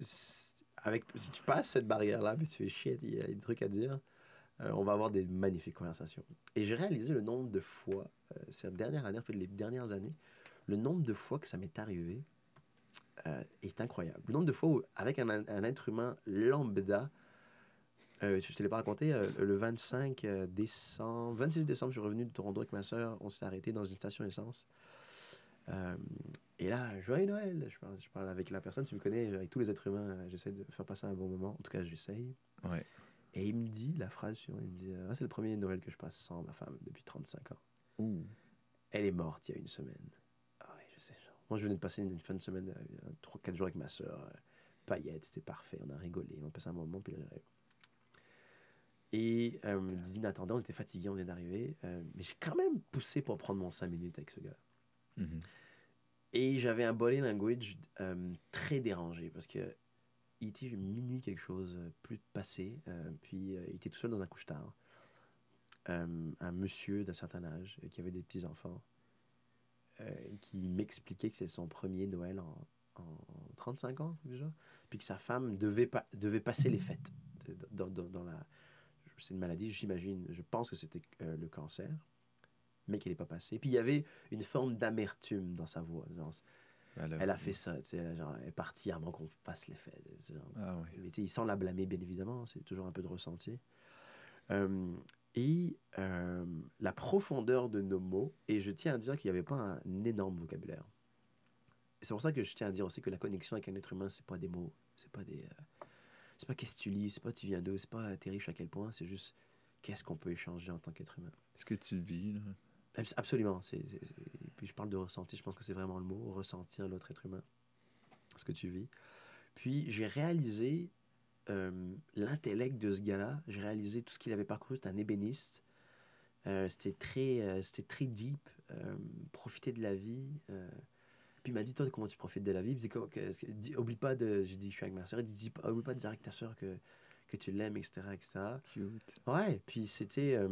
c'est- avec, si tu passes cette barrière-là, puis tu fais shit, il y a des trucs à dire, euh, on va avoir des magnifiques conversations. Et j'ai réalisé le nombre de fois, euh, cette dernière année, en fait, les dernières années, le nombre de fois que ça m'est arrivé euh, est incroyable. Le nombre de fois où, avec un, un être humain lambda, euh, je te l'ai pas raconté, euh, le 25 euh, décembre, 26 décembre, je suis revenu de Toronto avec ma soeur, on s'est arrêté dans une station essence. Et là, joyeux Noël, je parle, je parle avec la personne, tu me connais, avec tous les êtres humains, j'essaie de faire passer un bon moment, en tout cas j'essaye. Ouais. Et il me dit la phrase suivante, il me dit, Ah, c'est le premier Noël que je passe sans ma femme depuis 35 ans. Ouh. Elle est morte il y a une semaine. Ah oui, je sais. Moi, je venais de passer une, une fin de semaine, euh, 3-4 jours avec ma soeur. euh, paillettes, c'était parfait. On a rigolé, on a passé un moment. Puis, euh, et euh, d'inattendu, on était fatigués, on vient d'arriver. euh, mais j'ai quand même poussé pour prendre mon 5 minutes avec ce gars. Mhm. Et j'avais un body language euh, très dérangé parce que il était minuit quelque chose, euh, plus passé. puis il était tout seul dans un couche-tard. Un monsieur d'un certain âge qui avait des petits-enfants qui m'expliquait que c'est son premier Noël en, en 35 ans déjà. Puis que sa femme devait, pas, devait passer les fêtes euh, dans, dans- dans la... C'est une maladie, j'imagine. Je pense que c'était euh, le cancer, mais qu'elle n'est pas passée. Puis il y avait une forme d'amertume dans sa voix. genre, Elle elle a fait ça, elle, genre, elle est partie avant qu'on fasse les fêtes. genre. Ah ouais. Mais sans la blâmer, bien évidemment, c'est toujours un peu de ressenti. Euh, et euh, la profondeur de nos mots, et je tiens à dire qu'il n'y avait pas un énorme vocabulaire. C'est pour ça que je tiens à dire aussi que la connexion avec un être humain, c'est pas des mots, c'est pas des, euh, c'est pas qu'est-ce que tu lis, c'est pas tu viens d'où, c'est pas t'es riche à quel point, c'est juste qu'est-ce qu'on peut échanger en tant qu'être humain. Est-ce que tu le vis, là? Absolument. Puis je parle de ressenti, je pense que c'est vraiment le mot, ressentir l'autre être humain, ce que tu vis. Puis j'ai réalisé euh, l'intellect de ce gars-là, j'ai réalisé tout ce qu'il avait parcouru, c'était un ébéniste. Euh, c'était, très, euh, très deep, profiter de la vie. Puis il m'a dit, toi, comment tu profites de la vie? Il me dit, oublie pas de... J'ai dit, je suis avec ma soeur. Il dit, oublie pas de dire à ta soeur que, que tu l'aimes, etc., etc. Cute. Ouais, puis c'était euh,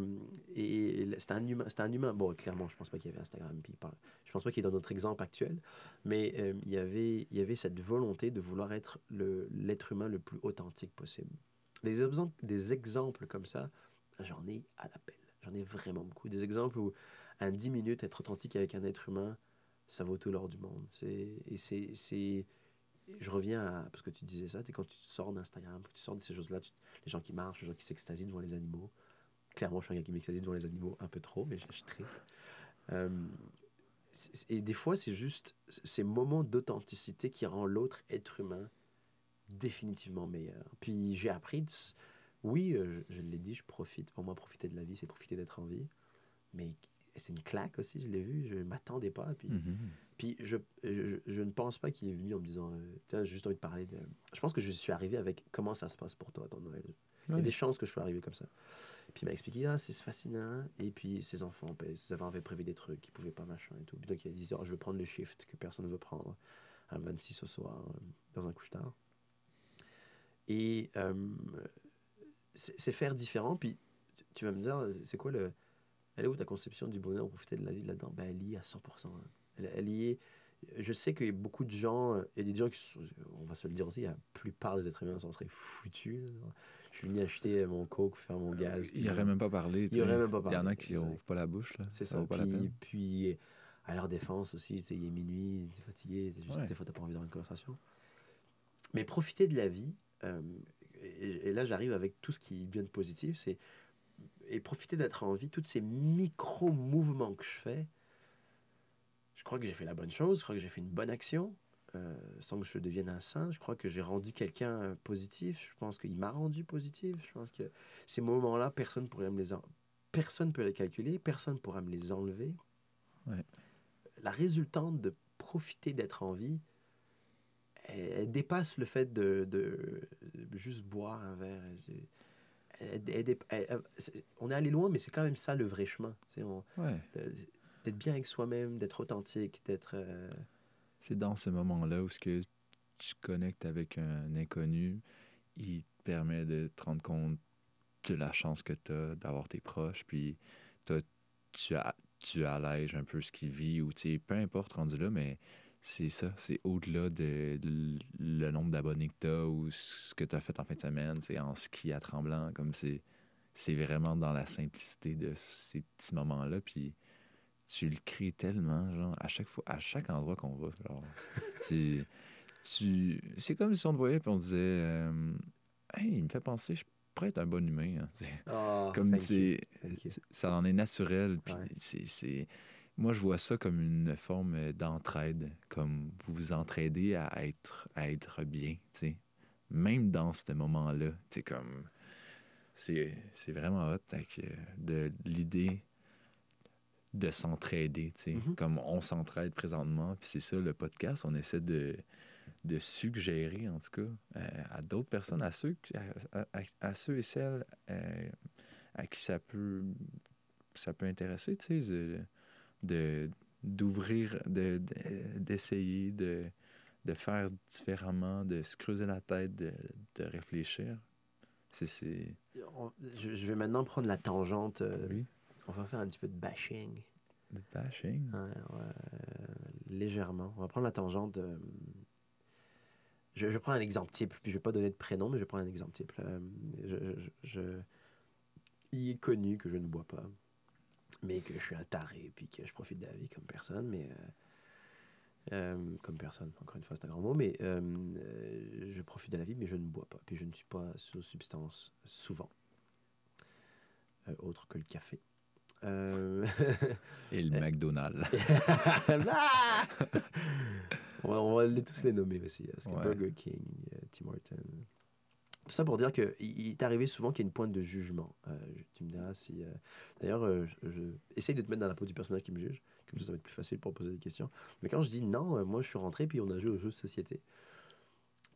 et, et c'était un humain, un humain. Bon, clairement, je pense pas qu'il y avait Instagram, puis parle. Je pense pas qu'il est dans notre exemple actuel, mais euh, il y avait il y avait cette volonté de vouloir être l'être humain le plus authentique possible. Des exemples des exemples comme ça, j'en ai à l'appel. J'en ai vraiment beaucoup. Des exemples où un 10 minutes être authentique avec un être humain, ça vaut tout l'or du monde. Et c'est je reviens à parce que tu disais ça, quand tu sors d'Instagram, tu sors de ces choses-là, les gens qui marchent, les gens qui s'extasient devant les animaux. Clairement, je suis un gars qui m'extasie devant les animaux un peu trop, mais tripe. Euh, et des fois, c'est juste ces moments d'authenticité qui rend l'autre être humain définitivement meilleur. Puis j'ai appris, oui, euh, je, je l'ai dit, je profite. Pour moi, profiter de la vie, c'est profiter d'être en vie. Mais c'est une claque aussi, je l'ai vu, je ne m'attendais pas. Puis Mhm. Puis je, je, je ne pense pas qu'il est venu en me disant euh, Tiens, j'ai juste envie de parler de. Je pense que je suis arrivé avec comment ça se passe pour toi ton Noël. Il y a des chances que je sois arrivé comme ça. Puis il m'a expliqué Ah, c'est fascinant. Et puis ses enfants, ben, ses enfants avaient prévu des trucs qu'ils pouvaient pas, machin et tout. Puis donc il a dit oh, Je veux prendre le shift que personne ne veut prendre à 26 au soir euh, dans un couche-tard. Et euh, c'est faire différent. Puis tu- vas me dire C'est quoi le. Elle est où ta conception du bonheur, profiter de la vie là-dedans? Ben, Elle y à 100%. hein. Elle, elle y est. Je sais qu'il y a beaucoup de gens, euh, il y a des gens qui sont, on va se le dire aussi, la plupart des êtres humains s'en seraient foutus. Je suis venu acheter mon coke, faire mon gaz. Il puis, aurait euh, même pas parlé. tu il aurait sais. même pas Il y en a parlé, qui exact. ouvrent pas la bouche, là. C'est ça ça. pas la Puis, peine. puis, à leur défense aussi, tu il est minuit, t'es fatigué, c'est juste, Ouais. des fois, t'as pas envie d'avoir une conversation. Mais profiter de la vie, euh, et, et là, j'arrive avec tout ce qui bien de positif, c'est et profiter d'être en vie, tous ces micro-mouvements que je fais, je crois que j'ai fait la bonne chose, je crois que j'ai fait une bonne action, euh, sans que je devienne un saint. Je crois que j'ai rendu quelqu'un euh, positif. Je pense qu'il m'a rendu positif. Je pense que ces moments-là, personne pourrait me les en- personne peut les calculer, personne pourra me les enlever. Ouais. La résultante de profiter d'être en vie, elle, elle dépasse le fait de, de- de juste boire un verre. Elle- elle- on est allé loin, mais c'est quand même ça le vrai chemin. C'est on- Ouais. le- d'être bien avec soi-même, d'être authentique, d'être. euh, C'est dans ce moment-là où ce que tu connectes avec un inconnu, il te permet de te rendre compte de la chance que tu as d'avoir tes proches, puis tu, tu allèges un peu ce qu'il vit, ou tu sais, peu importe rendu là, mais c'est ça, c'est au-delà de, le nombre d'abonnés que tu as ou ce que tu as fait en fin de semaine, c'est en ski à tremblant, comme c'est c'est vraiment dans la simplicité de ces petits moments-là, puis tu le crées tellement, genre, à chaque fois, à chaque endroit qu'on va, genre, tu, tu, c'est comme si on te voyait puis on disait, euh, hey, il me fait penser, je pourrais être un bon humain, hein, tu sais. comme c'est, ça en est naturel, puis Ouais. c'est, c'est, moi je vois ça comme une forme d'entraide, comme vous vous entraidez à être, à être bien, tu sais, même dans ce moment-là, tu sais, comme, c'est, c'est vraiment hot, euh, de l'idée de s'entraider, tu sais. Mhm. Comme on s'entraide présentement, puis c'est ça le podcast, on essaie de, de suggérer, en tout cas, euh, à d'autres personnes, à ceux, à, à- à ceux et celles euh, à qui ça peut, ça peut intéresser, tu sais, de- d'ouvrir, de, de- d'essayer de, de faire différemment, de se creuser la tête, de, de réfléchir. C'est, Je, je vais maintenant prendre la tangente. euh, Oui, On va faire un petit peu de bashing. de bashing? Ouais, ouais, euh, légèrement. On va prendre la tangente. de- Je, je prends un exemple type, puis je vais pas donner de prénom, mais je prends un exemple type. Euh, je, je- je- Il est connu que je ne bois pas, mais que je suis un taré, puis que je profite de la vie comme personne, mais... euh, euh, comme personne, encore une fois, c'est un grand mot, mais euh, euh, je profite de la vie, mais je ne bois pas, puis je ne suis pas sous substance souvent, Euh, autre que le café. Euh, Et le McDonald's. Ah! on, va, on va les- tous les nommer aussi. Parce que Ouais. Burger King, euh, Tim Horton. Tout ça pour dire qu'il il est arrivé souvent qu'il y a une pointe de jugement. Euh, tu me diras si. euh, D'ailleurs, euh, je, je- essaye de te mettre dans la peau du personnage qui me juge. Comme ça, ça va être plus facile pour poser des questions. Mais quand je dis non, moi, je suis rentré, puis on a joué aux jeux de société.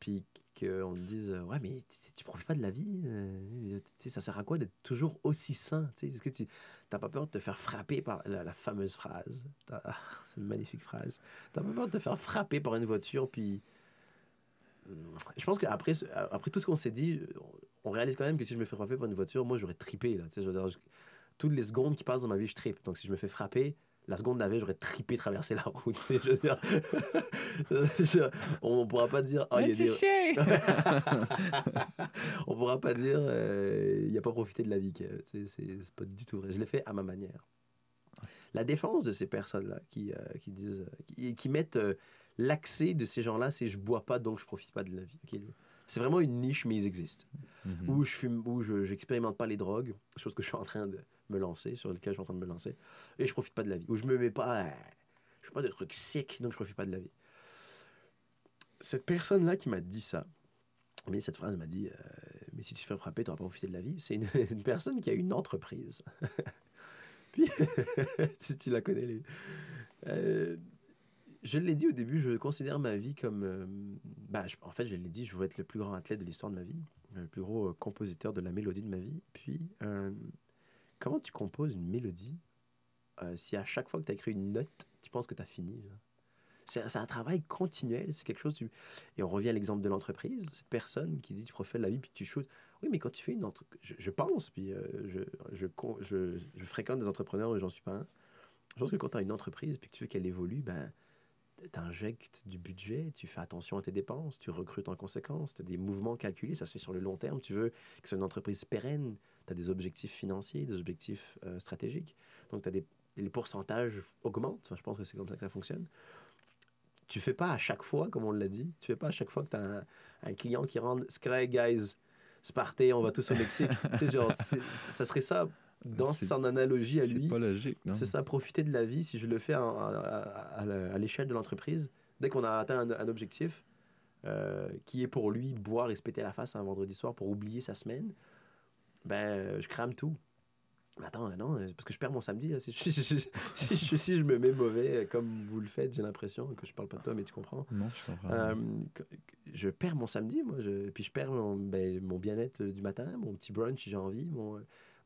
Puis qu'on me dise, euh, ouais, mais tu, tu profites pas de la vie. euh, tu ça sert à quoi d'être toujours aussi sain tu Est-ce que tu n'as pas peur de te faire frapper par la, fameuse phrase? Ah, C'est une magnifique phrase. T'as pas peur de te faire frapper par une voiture, puis. Je pense qu'après après tout ce qu'on s'est dit, on réalise quand même que si je me fais frapper par une voiture, moi j'aurais trippé. Là, tu je veux dire, toutes les secondes qui passent dans ma vie, je trippe. Donc si je me fais frapper, la seconde d'après, j'aurais trippé traverser la route. tu sais, je veux dire. Je- on pourra pas dire. Ah, il des- on pourra pas dire euh, il n'y a pas profité de la vie. tu sais, C'est pas du tout vrai. Je l'ai fait à ma manière. La défense de ces personnes-là qui, euh, qui disent, euh, qui, qui mettent euh, l'accès de ces gens-là, c'est je bois pas donc je profite pas de la vie. C'est vraiment une niche, mais ils existent. Mhm. Où je fume, où je j'expérimente pas les drogues, chose que je suis en train de me lancer, sur lequel je suis en train de me lancer, et je profite pas de la vie. Où je me mets pas, à- je fais pas de trucs sick, donc je profite pas de la vie. Cette personne-là qui m'a dit ça, mais cette phrase m'a dit, euh, mais si tu te fais frapper, tu n'auras pas profité de la vie. C'est une, une personne qui a une entreprise. Puis, si tu la connais, les- euh, je l'ai dit au début, je considère ma vie comme. euh, bah, en fait, je l'ai dit, je veux être le plus grand athlète de l'histoire de ma vie, le plus gros euh, compositeur de la mélodie de ma vie. Puis, euh, comment tu composes une mélodie euh, si à chaque fois que tu as écrit une note, tu penses que tu as fini? C'est un travail continuel, c'est quelque chose. Et on revient à l'exemple de l'entreprise, cette personne qui dit tu profites de la vie puis tu shootes. Oui, mais quand tu fais une entreprise, je, pense, puis euh, je, je, je, fréquente des entrepreneurs et j'en suis pas un. Je pense que quand tu as une entreprise puis que tu veux qu'elle évolue, ben, injectes du budget, tu fais attention à tes dépenses, tu recrutes en conséquence, tu as des mouvements calculés, ça se fait sur le long terme. Tu veux que ce soit une entreprise pérenne, tu as des objectifs financiers, des objectifs euh, stratégiques. Donc, tu as des, les pourcentages augmentent. Enfin, je pense que c'est comme ça que ça fonctionne. Tu fais pas à chaque fois, comme on l'a dit, tu fais pas à chaque fois que tu as un, un client qui rentre, c'est correct, guys, c'est parti, on va tous au Mexique. tu sais, genre, c'est- ça serait ça dans son analogie à C'est lui, pas logique, non? c'est ça, profiter de la vie si je le fais à, à- à- à l'échelle de l'entreprise. Dès qu'on a atteint un, un objectif euh, qui est pour lui boire et se péter la face un vendredi soir pour oublier sa semaine, ben je crame tout. Mais attends, non, euh, parce que je perds mon samedi. là. Si, je, si je- si je- si je me mets mauvais, euh, comme vous le faites, j'ai l'impression que je parle pas de toi, mais tu comprends. Non, je comprends. Euh, je perds mon samedi, moi. Puis je perds mon, ben, mon bien-être du matin, mon petit brunch si j'ai envie, mon,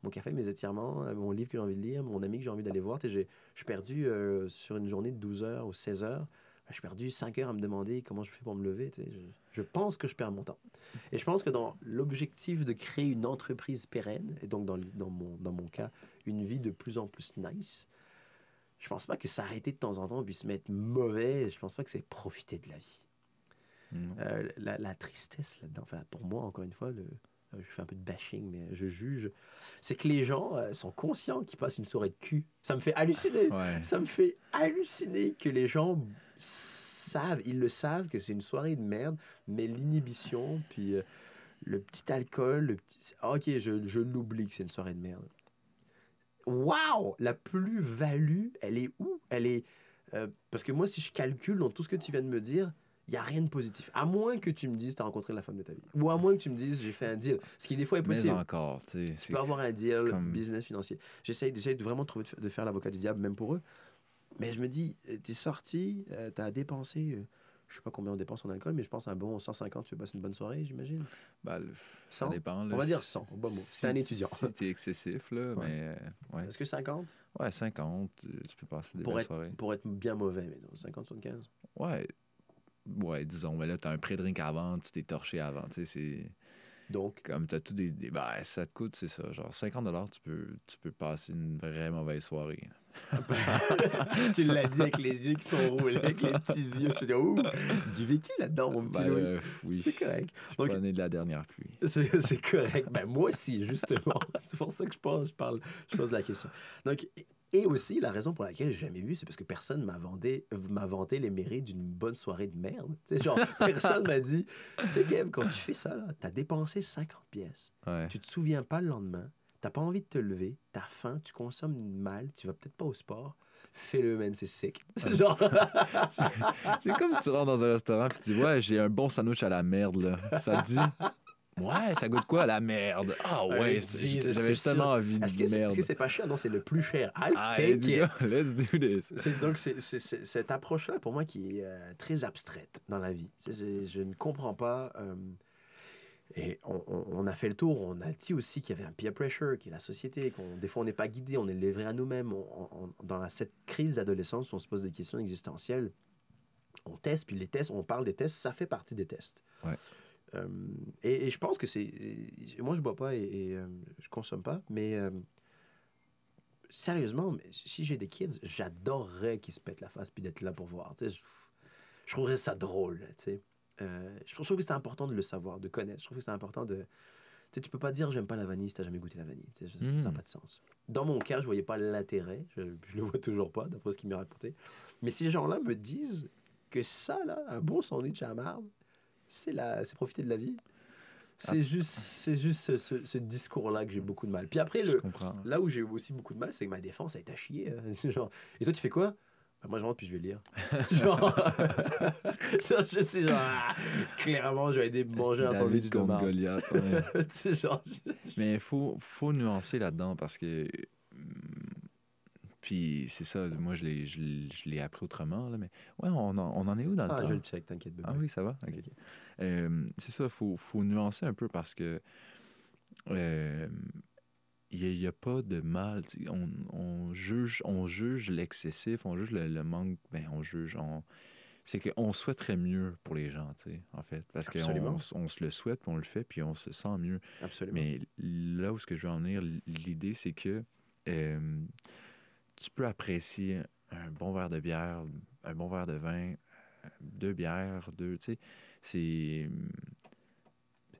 mon café, mes étirements, euh, mon livre que j'ai envie de lire, mon ami que j'ai envie d'aller voir. Je suis perdu euh, sur une journée de 12 heures ou 16 heures. Je suis perdu 5 heures à me demander comment je fais pour me lever. Je, je pense que je perds mon temps. Et je pense que dans l'objectif de créer une entreprise pérenne, et donc dans, dans, mon, dans mon cas, une vie de plus en plus nice, je pense pas que s'arrêter de temps en temps puis se mettre mauvais, je pense pas que c'est profiter de la vie. Euh, la, la tristesse là-dedans, enfin, pour moi, encore une fois, le, je fais un peu de bashing, mais je juge, c'est que les gens euh, sont conscients qu'ils passent une soirée de cul. Ça me fait halluciner. Ouais. Ça me fait halluciner que les gens savent, ils le savent que c'est une soirée de merde, mais l'inhibition, puis euh, le petit alcool, le petit... ok, je, je l'oublie que c'est une soirée de merde. Waouh! La plus-value, elle est où? Elle est... euh, parce que moi, si je calcule dans tout ce que tu viens de me dire, il n'y a rien de positif. À moins que tu me dises tu as rencontré la femme de ta vie. Ou à moins que tu me dises j'ai fait un deal. Ce qui, des fois, est Mais possible. encore, tu sais. Tu peux avoir un deal comme- business financier. J'essaye j'essaye de vraiment trouver de, faire l'avocat du diable, même pour eux. Mais je me dis, euh, t'es sorti, euh, t'as dépensé, euh, je sais pas combien on dépense en alcool, mais je pense un bon 150, tu veux passer une bonne soirée, j'imagine. bah, le- ça 100? dépend. là. On va dire Si- 100, au bon mot. si- C'est un étudiant. Si t'es excessif, là, Ouais. mais... euh, Ouais. Est-ce que 50 ouais, 50, euh, tu peux passer des pour être, soirées. pour être bien mauvais, mais non, 50, 75 Ouais. Ouais, disons, mais là, t'as un pré-drink avant, tu t'es torché avant, tu sais, c'est... Donc, Comme t'as tout des... des- Ben, ça te coûte, c'est ça, genre 50 tu peux, tu peux passer une vraie mauvaise soirée. tu l'as dit avec les yeux qui sont roulés, avec les petits yeux. Je te dis, ouh, du vécu là-dedans, mon petit Ben, euh, oui, C'est correct. je Donc- de la dernière pluie. C'est c'est correct. Ben, moi aussi, justement. c'est pour ça que je pense, je parle, je pose la question. Donc, et aussi, la raison pour laquelle j'ai jamais vu, c'est parce que personne m'a vanté, m'a vanté les mérites d'une bonne soirée de merde. Tu sais, genre, personne m'a dit, c'est Kev, quand tu fais ça, là, t'as dépensé 50 pièces. Ouais. Tu te souviens pas le lendemain, t'as pas envie de te lever, t'as faim, tu consommes mal, tu vas peut-être pas au sport. Fais-le, man, c'est sick. C'est genre, C'est comme si tu rentres dans un restaurant et tu dis Ouais, j'ai un bon sandwich à la merde, là. Ça te dit? Ouais, ça goûte quoi, la merde? Ah ouais, Ouais, j'avais justement envie de est-ce que c'est merde. est-ce que c'est pas cher? Non, c'est le plus cher. I'll Ah, take let's it. go, let's do this. C'est donc c'est, cette approche-là pour moi qui est euh, très abstraite dans la vie. Je, je ne comprends pas. euh, et on, on- on a fait le tour. On a dit aussi qu'il y avait un peer pressure, qui est la société. Qu'on, des fois, on n'est pas guidé, on est livré à nous-mêmes. Dans la- cette crise d'adolescence, on se pose des questions existentielles. On teste, puis les tests, on parle des tests, ça fait partie des tests. Ouais. Euh, et, et je pense que c'est. Moi, je bois pas et, et, euh, je consomme pas, mais euh, sérieusement, si j'ai des kids, j'adorerais qu'ils se pètent la face puis d'être là pour voir. Je, je trouverais ça drôle. Euh, je trouve que c'est important de le savoir, de connaître. Je trouve que c'est important de. Tu tu peux pas dire j'aime pas la vanille si t'as jamais goûté la vanille. Ça n'a Mm. pas de sens. Dans mon cas, je voyais pas l'intérêt. Je, je le vois toujours pas, d'après ce qu'il m'a raconté. Mais ces gens-là me disent que ça, là, un bon sandwich à marde, c'est la... c'est profiter de la vie. C'est Ah. juste, c'est juste ce, ce- ce discours-là que j'ai beaucoup de mal. Puis après, le. Là où j'ai aussi beaucoup de mal, c'est que ma défense a été à chier. genre, et toi, tu fais quoi? Ben, Moi, je rentre puis je vais lire. genre, je sais, genre, ah, clairement, je vais aider manger un sandwich de. Goliath. ouais. Tu sais, genre, je- Mais il faut, faut nuancer là-dedans parce que. Puis c'est ça, moi je l'ai, je je l'ai appris autrement. Là, mais ouais, on en, on en est où dans le Ah, temps? je le check, t'inquiète, bébé. Ah oui, ça va? Ok. Euh, c'est ça, il faut, faut nuancer un peu parce que euh, il n'y a, pas de mal. On, on juge, on juge l'excessif, on juge le, le manque. Ben, on juge. On, c'est qu'on souhaiterait mieux pour les gens, tu sais, en fait. Parce qu'on on se le souhaite, puis on le fait, puis on se sent mieux. Absolument. Mais là où ce que je veux en venir, l'idée, c'est que euh, tu peux apprécier un bon verre de bière, un bon verre de vin, deux bières, deux, tu sais, c'est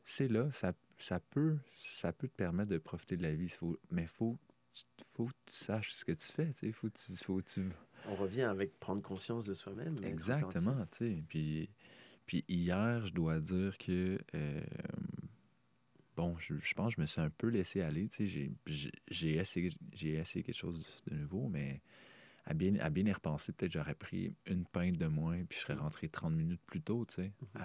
c'est là, ça, ça peut ça peut te permettre de profiter de la vie, faut, mais faut faut que tu saches ce que tu fais, tu sais, faut que tu faut que tu On revient avec prendre conscience de soi-même. Exactement, tu sais. Puis, puis hier, je dois dire que euh, bon, je, je pense que je me suis un peu laissé aller. tu sais, J'ai j'ai- essayé, j'ai essayé quelque chose de nouveau, mais à bien, à bien y repenser, peut-être j'aurais pris une pinte de moins, puis je serais rentré 30 minutes plus tôt, tu sais. Euh,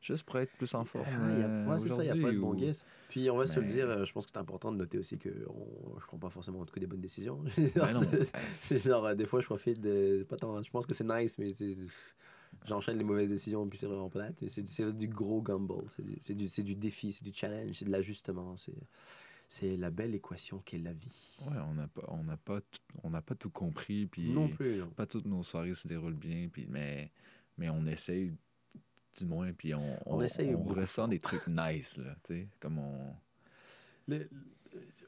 juste pour être plus en forme. Ah, a- euh, ouais, c'est ça, il n'y a pas de bon ou- guess. Puis on va se le dire, euh, je pense que c'est important de noter aussi que on, je prends pas forcément en tout cas des bonnes décisions. Ben c'est genre, euh, des fois, je profite de. Pas tant, je pense que c'est nice, mais c'est- j'enchaîne les mauvaises décisions, puis c'est vraiment plate. C'est du, gros gamble, c'est du, du, du défi, c'est du challenge, c'est de l'ajustement. C'est, la belle équation qu'est la vie. Ouais, on n'a pas, on n'a pas, on n'a pas tout compris, puis non plus, pas toutes nos soirées se déroulent bien, puis mais, mais on essaye du moins, puis on, On essaye on beaucoup ressent des trucs nice, là, tu sais, comme on... Le-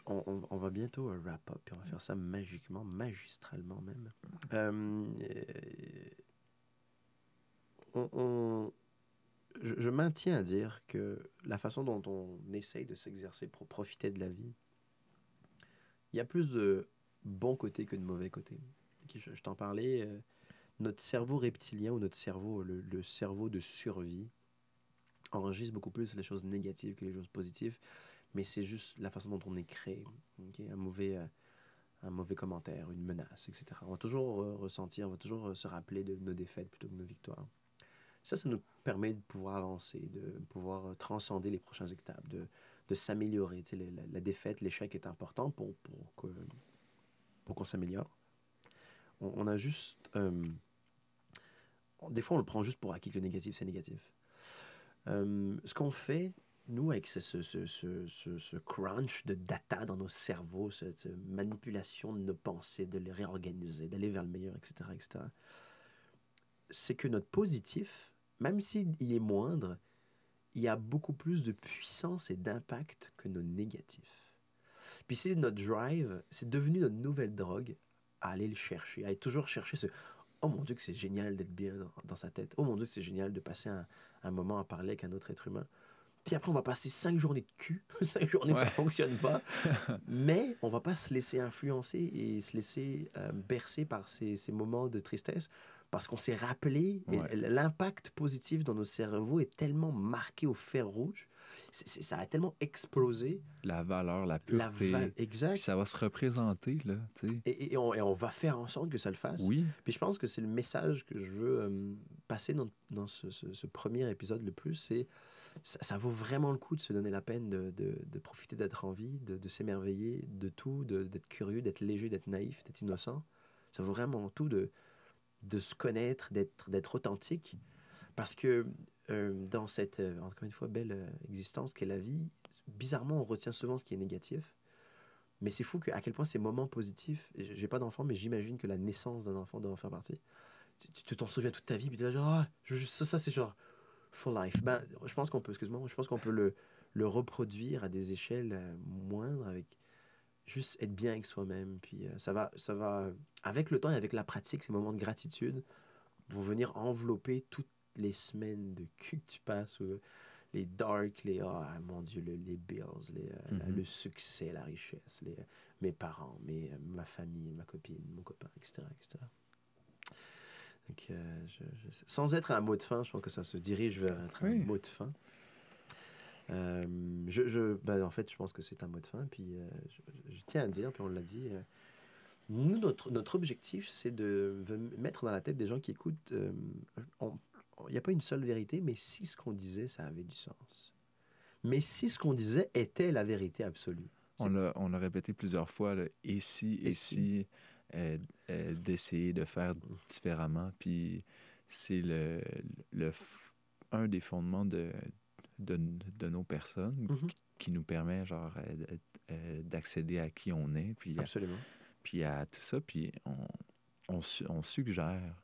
on, on- on va bientôt wrap up, puis on va faire ça magiquement, magistralement même. Euh, on- je, maintiens à dire que la façon dont on essaye de s'exercer pour profiter de la vie, il y a plus de bons côtés que de mauvais côtés. Je, t'en parlais, euh, notre cerveau reptilien ou notre cerveau, le, cerveau de survie, enregistre beaucoup plus les choses négatives que les choses positives mais c'est juste la façon dont on est créé. Un, mauvais, euh, un mauvais commentaire, une menace, etc. On va toujours euh, ressentir, on va toujours se rappeler de nos défaites plutôt que de nos victoires. Ça, ça nous permet de pouvoir avancer, de pouvoir euh, transcender les prochaines étapes, de, de s'améliorer. Tu sais, la, la défaite, l'échec est important pour, pour que- pour qu'on s'améliore. On, a juste... euh, des fois, on le prend juste pour acquis que le négatif, c'est négatif. Euh, ce qu'on fait, nous, avec ce, ce, ce, ce, crunch de data dans nos cerveaux, cette manipulation de nos pensées, de les réorganiser, d'aller vers le meilleur, etc., etc., c'est que notre positif, même s'il est moindre, il y a beaucoup plus de puissance et d'impact que nos négatifs. Puis c'est notre drive, c'est devenu notre nouvelle drogue à aller le chercher, à aller toujours chercher ce Oh mon Dieu, que c'est génial d'être bien dans, dans sa tête. Oh mon Dieu, que c'est génial de passer un, un moment à parler avec un autre être humain. Puis après, on va passer cinq journées de cul, cinq journées que ça Ouais. fonctionne pas. Mais on va pas se laisser influencer et se laisser euh, bercer par ces, ces moments de tristesse parce qu'on s'est rappelé Ouais. l'impact positif dans nos cerveaux est tellement marqué au fer rouge. Ça a tellement explosé. La valeur, la La pureté, va- exact. puis ça va se représenter, là, tu sais. Et, et on, et on va faire en sorte que ça le fasse. Oui, Puis je pense que c'est le message que je veux euh, passer dans, dans ce, ce- ce premier épisode le plus, c'est ça, ça vaut vraiment le coup de se donner la peine de, de- de profiter d'être en vie, de, de s'émerveiller de tout, d'être curieux, d'être léger, d'être naïf, d'être innocent. Ça vaut vraiment tout de, de se connaître, d'être, authentique. Parce que euh, dans cette, euh, encore une fois, belle euh, existence qu'est la vie, bizarrement, on retient souvent ce qui est négatif. Mais c'est fou que, à quel point ces moments positifs, j'ai pas d'enfant, mais j'imagine que la naissance d'un enfant doit en faire partie. Tu- t'en souviens toute ta vie, puis tu là, genre, ah, ça, c'est genre for life. Ben, je pense qu'on peut, excuse-moi, je pense qu'on peut le, le reproduire à des échelles moindres avec juste être bien avec soi-même. Puis euh, ça va, ça va, avec le temps et avec la pratique, ces moments de gratitude vont venir envelopper toutes les semaines de cul que tu passes, ou les dark, les, ah mon Dieu, le- les bills, les, euh, la- Mhm. le succès, la richesse, les, mes parents, mes, euh, ma famille, ma copine, mon copain, etc. etc. Donc, euh, je- je- sans être un mot de fin, je pense que ça se dirige vers être Oui. un mot de fin. Euh, je, je- ben, en fait, je pense que c'est un mot de fin. Puis euh, je, je tiens à dire, puis on l'a dit, euh, nous, notre, notre objectif, c'est de mettre dans la tête des gens qui écoutent. Il n'y a pas une seule vérité, mais si ce qu'on disait, ça avait du sens. Mais si ce qu'on disait était la vérité absolue. on l'a, répété plusieurs fois, là, et si, et, Et si, d'essayer de faire différemment. Puis c'est le, le un des fondements de, de, de nos personnes Mhm. qui, qui nous permet genre euh, euh, d'accéder à qui on est, puis à, Absolument. puis à tout ça, puis on, on, su- on suggère,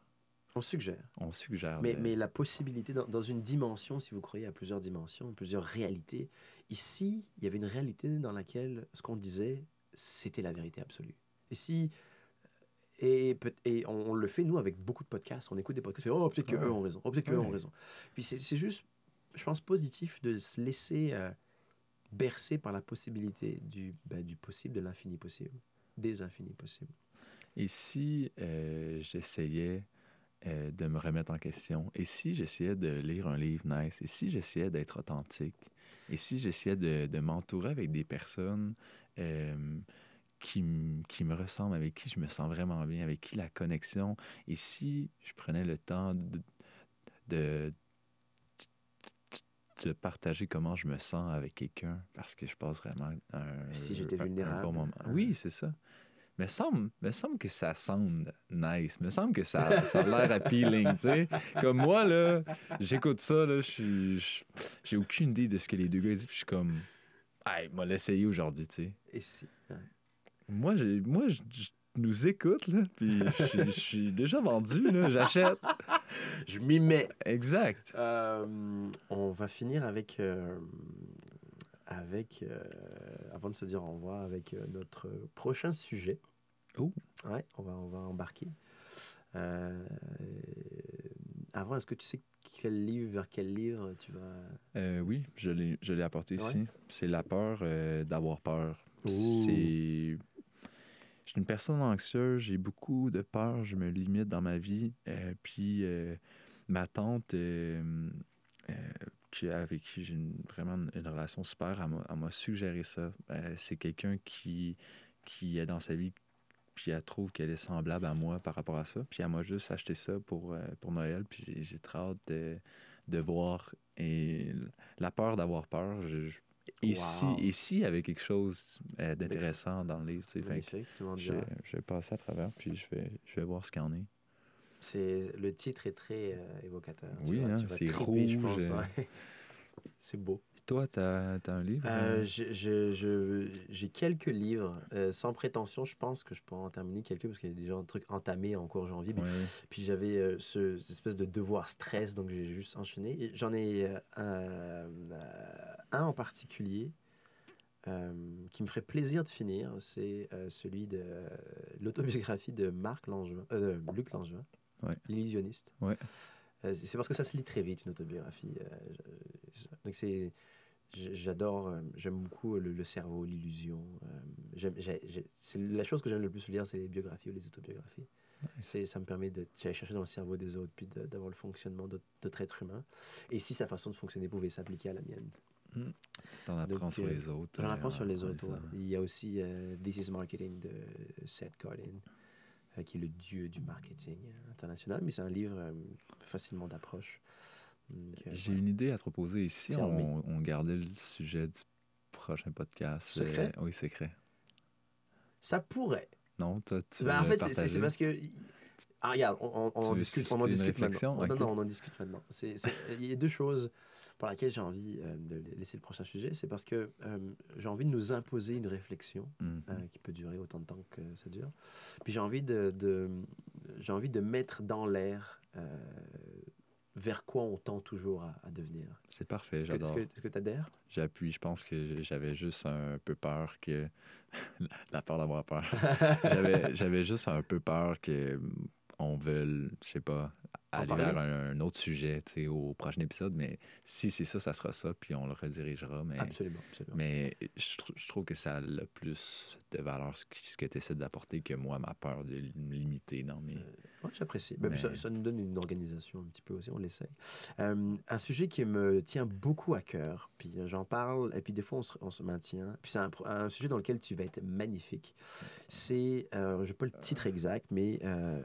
On suggère. on suggère. Mais, de- mais la possibilité, dans, dans une dimension, si vous croyez à plusieurs dimensions, plusieurs réalités, ici, il y avait une réalité dans laquelle ce qu'on disait, c'était la vérité absolue. Et si. Et, et on, on le fait, nous, avec beaucoup de podcasts. On écoute des podcasts, on fait, oh, peut-être qu'eux Ouais. ont raison. Oh, peut-être qu'eux ont Ouais. raison. Puis c'est c'est juste, je pense, positif de se laisser euh, bercer par la possibilité du, ben, du possible, de l'infini possible, des infinis possibles. Et si euh, j'essayais euh, de me remettre en question, et si j'essayais de lire un livre nice, et si j'essayais d'être authentique, Et si j'essayais de, m'entourer avec des personnes qui, qui me ressemblent, avec qui je me sens vraiment bien, avec qui la connexion, et si je prenais le temps de, de partager comment je me sens avec quelqu'un, parce que je passe vraiment un, Si j'étais un vulnérable. bon moment. Ah. Oui, c'est ça. Me semble, me semble que ça sonne nice. Me semble que ça, ça a l'air appealing, tu sais. Comme moi, là, j'écoute ça, là, j'ai aucune idée de ce que les deux gars disent, puis je suis comme, hey, moi l'essayer aujourd'hui, tu sais. Et si. ouais. Moi, j'ai, moi, je nous écoute, là, puis je suis- je suis déjà vendu, là, j'achète. Je m'y mets. Exact. Euh, on va finir avec, euh, avec euh, avant de se dire au revoir, avec euh, notre prochain sujet. Oh. Ouais, on va, on va embarquer. Euh, avant, est-ce que tu sais quel livre, vers quel livre tu vas... Euh, oui, je l'ai, je l'ai apporté Ouais. ici. C'est la peur euh, d'avoir peur. C'est. Je suis une personne anxieuse, j'ai beaucoup de peur, je me limite dans ma vie. Euh, puis euh, ma tante, euh, avec qui j'ai vraiment une, relation super, elle m'a, suggéré ça. C'est quelqu'un qui, qui est dans sa vie, puis elle trouve qu'elle est semblable à moi par rapport à ça. Puis elle m'a juste acheté ça pour, pour Noël, puis j'ai, très hâte de, de voir. Et la peur d'avoir peur, je- et, si, Wow. y avait quelque chose euh, d'intéressant dans le livre, tu sais, vais passer à travers, puis je vais, je vais voir ce qu'il y en est. C'est, le titre est très euh, évocateur. Oui, hein, rouge, ouais. C'est beau. Toi, t'as as un livre? Euh, euh? j'ai- quelques livres. euh, sans prétention, je pense que je pourrais en terminer quelques parce qu'il y a déjà un truc entamé en cours janvier. Puis, Ouais. puis j'avais euh, ce, cette espèce de devoir stress, donc j'ai juste enchaîné. J'en ai un, en particulier qui me ferait plaisir de finir. C'est celui de l'autobiographie de Marc Langevin, Luc Langevin, Ouais. l'illusionniste. Ouais. C'est parce que ça se lit très vite, une autobiographie. donc c'est J'adore, euh, j'aime beaucoup le, le cerveau, l'illusion. euh, la chose que j'aime le plus lire, c'est les biographies ou les autobiographies. Ça me permet de d'aller chercher dans le cerveau des autres, puis d'avoir le fonctionnement d'autres êtres humains. Et si sa façon de fonctionner pouvait s'appliquer à la mienne. T'en apprends Donc, sur euh, les autres. Euh, apprends sur les autres. ouais. Il y a aussi euh, This is Marketing de Seth Godin, euh, qui est le dieu du marketing euh, international, mais c'est un livre euh, facilement d'approche. J'ai une idée à te proposer. Ici, on, on gardait le sujet du prochain podcast. Secret? Euh, oui, secret. Ça pourrait. Non, toi, tu Ben, en fait, c'est- parce que. Ah, regarde, on, discute, on en discute maintenant. Non, non, on en discute maintenant. Il y a deux choses pour lesquelles j'ai envie euh, de laisser le prochain sujet. C'est parce que euh, j'ai envie de nous imposer une réflexion Mhm. euh, qui peut durer autant de temps que ça dure. Puis j'ai envie de, de- j'ai envie de mettre dans l'air vers quoi on tend toujours à, à devenir. C'est parfait, Est-ce que j'adore. tu adhères J'appuie. Je pense que j'avais juste un peu peur que. la peur d'avoir peur. J'avais juste un peu peur que on veuille, je sais pas, aller vers un, un autre sujet au prochain épisode. Mais si c'est ça, ça sera ça, puis on le redirigera. Mais, Absolument, absolument. mais je, trou- je trouve que ça a le plus de valeur ce que, tu essaies d'apporter que moi, ma peur de me limiter dans mes. Ouais, J'apprécie. Ben, Mais- ça, ça nous donne une organisation un petit peu aussi, on l'essaye. Euh, un sujet qui me tient beaucoup à cœur, puis euh, j'en parle, et puis des fois on se, on se maintient. Puis c'est un sujet dans lequel tu vas être magnifique. C'est, euh, je n'ai pas le titre exact, mais euh,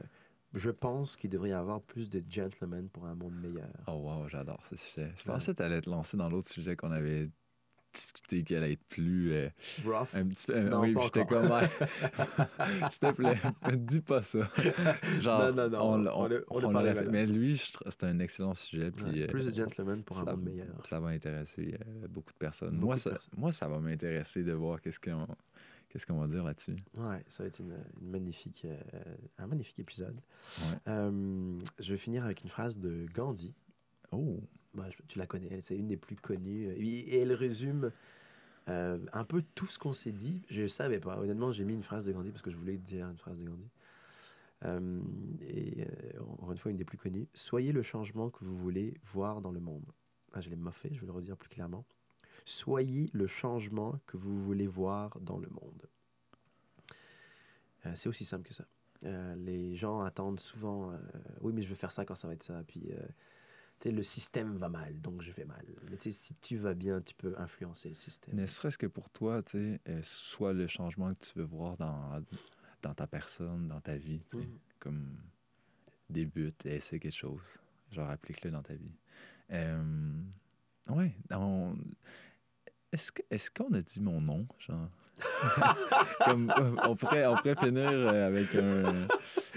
je pense qu'il devrait y avoir plus de gentlemen pour un monde meilleur. Oh wow, j'adore ce sujet. Je Ouais. pensais que tu allais te lancer dans l'autre sujet qu'on avait discuté, qui allait être plus. euh, Rough. Un petit peu. euh, Non, oui, j'étais comme. S'il te plaît, dis pas ça. Genre, Non, non, non, on, on on, le- fait. Mais lui, c'est un excellent sujet. Puis, Ouais, euh, plus de gentlemen pour un monde meilleur. ça va intéresser euh, beaucoup de personnes. Beaucoup moi, de ça, personnes. moi, ça va m'intéresser de voir qu'est-ce qu'on qu'est-ce qu'on va dire là-dessus? Ouais, ça va être une, une magnifique, euh, un magnifique épisode. Ouais. Euh, je vais finir avec une phrase de Gandhi. Oh, Bah, je- tu la connais, c'est une des plus connues. euh, Et, elle résume euh, un peu tout ce qu'on s'est dit. Je ne savais pas. Honnêtement, j'ai mis une phrase de Gandhi parce que je voulais dire une phrase de Gandhi. Et encore une fois, une des plus connues. Soyez le changement que vous voulez voir dans le monde. Ah, je l'ai moffé, je vais le redire plus clairement. Soyez le changement que vous voulez voir dans le monde. Euh, c'est aussi simple que ça. Euh, les gens attendent souvent, euh, oui, mais je veux faire ça quand ça va être ça. Puis, Tu sais, le système va mal, donc je vais mal. Mais tu sais, si tu vas bien, tu peux influencer le système. Ne serait-ce que pour toi, tu sais, soit le changement que tu veux voir dans, dans ta personne, dans ta vie, tu sais, Mhm. comme débute, essaie quelque chose. Genre, applique-le dans ta vie. Euh, ouais, on- Est-ce qu'on a dit mon nom, genre? Comme, euh, on, pourrait, on pourrait finir euh, avec un...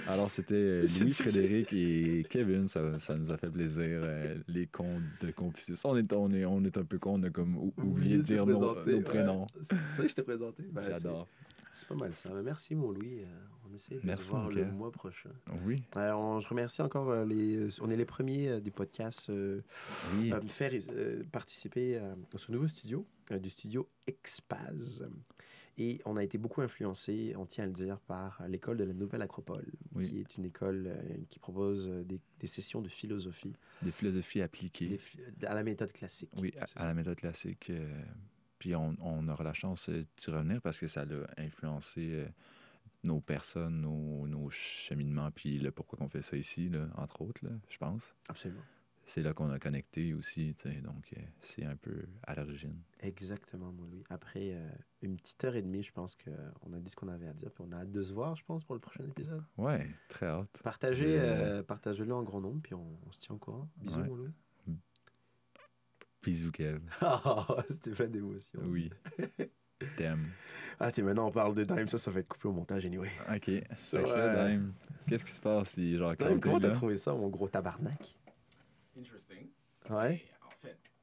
Alors, c'était euh, Louis. Frédéric et Kevin. Ça, ça nous a fait plaisir. euh, les contes de Confucius. On est, on, est, on est un peu con, on a comme ou- oublié de dire nos, nos ouais. prénoms. C'est ça que je t'ai présenté. Ben, J'adore. C'est pas mal ça. Ben, Merci, mon Louis. Euh, on essaie de Merci, se voir le mois prochain. Oui, Euh, on- je remercie encore euh, les. On est les premiers euh, du podcast euh, oui. à me faire euh, participer euh, à ce nouveau studio, euh, du studio Expaz. Et on a été beaucoup influencé, on tient à le dire, par l'école de la Nouvelle Acropole, Oui. qui est une école euh, qui propose euh, des, des sessions de philosophie Des philosophies appliquées. des à la méthode classique. Oui, à, la méthode classique. euh, puis on, on aura la chance euh, d'y revenir parce que ça a influencé euh, nos personnes, nos, nos cheminements, puis le pourquoi qu'on fait ça ici, là, entre autres, là, je pense. Absolument. C'est là qu'on a connecté aussi, tu sais, donc euh, c'est un peu à l'origine. Exactement, mon Louis. Après euh, une petite heure et demie, je pense qu'on a dit ce qu'on avait à dire, puis on a hâte de se voir, je pense, pour le prochain épisode. Ouais, très hâte. Partagez, euh, partagez-le en grand nombre, puis on, on se tient au courant. Bisous, Ouais. mon Louis. Bisous, Kev. Ah, C'était plein d'émotions. Oui. T'aimes. Ah, t'es maintenant on parle de Dime, ça, ça va être coupé au montage anyway. OK. Ça, là, Dime, Qu'est-ce qui se passe si, genre, Dime, quand comment t'as trouvé ça, mon gros tabarnak? Interesting. Ouais.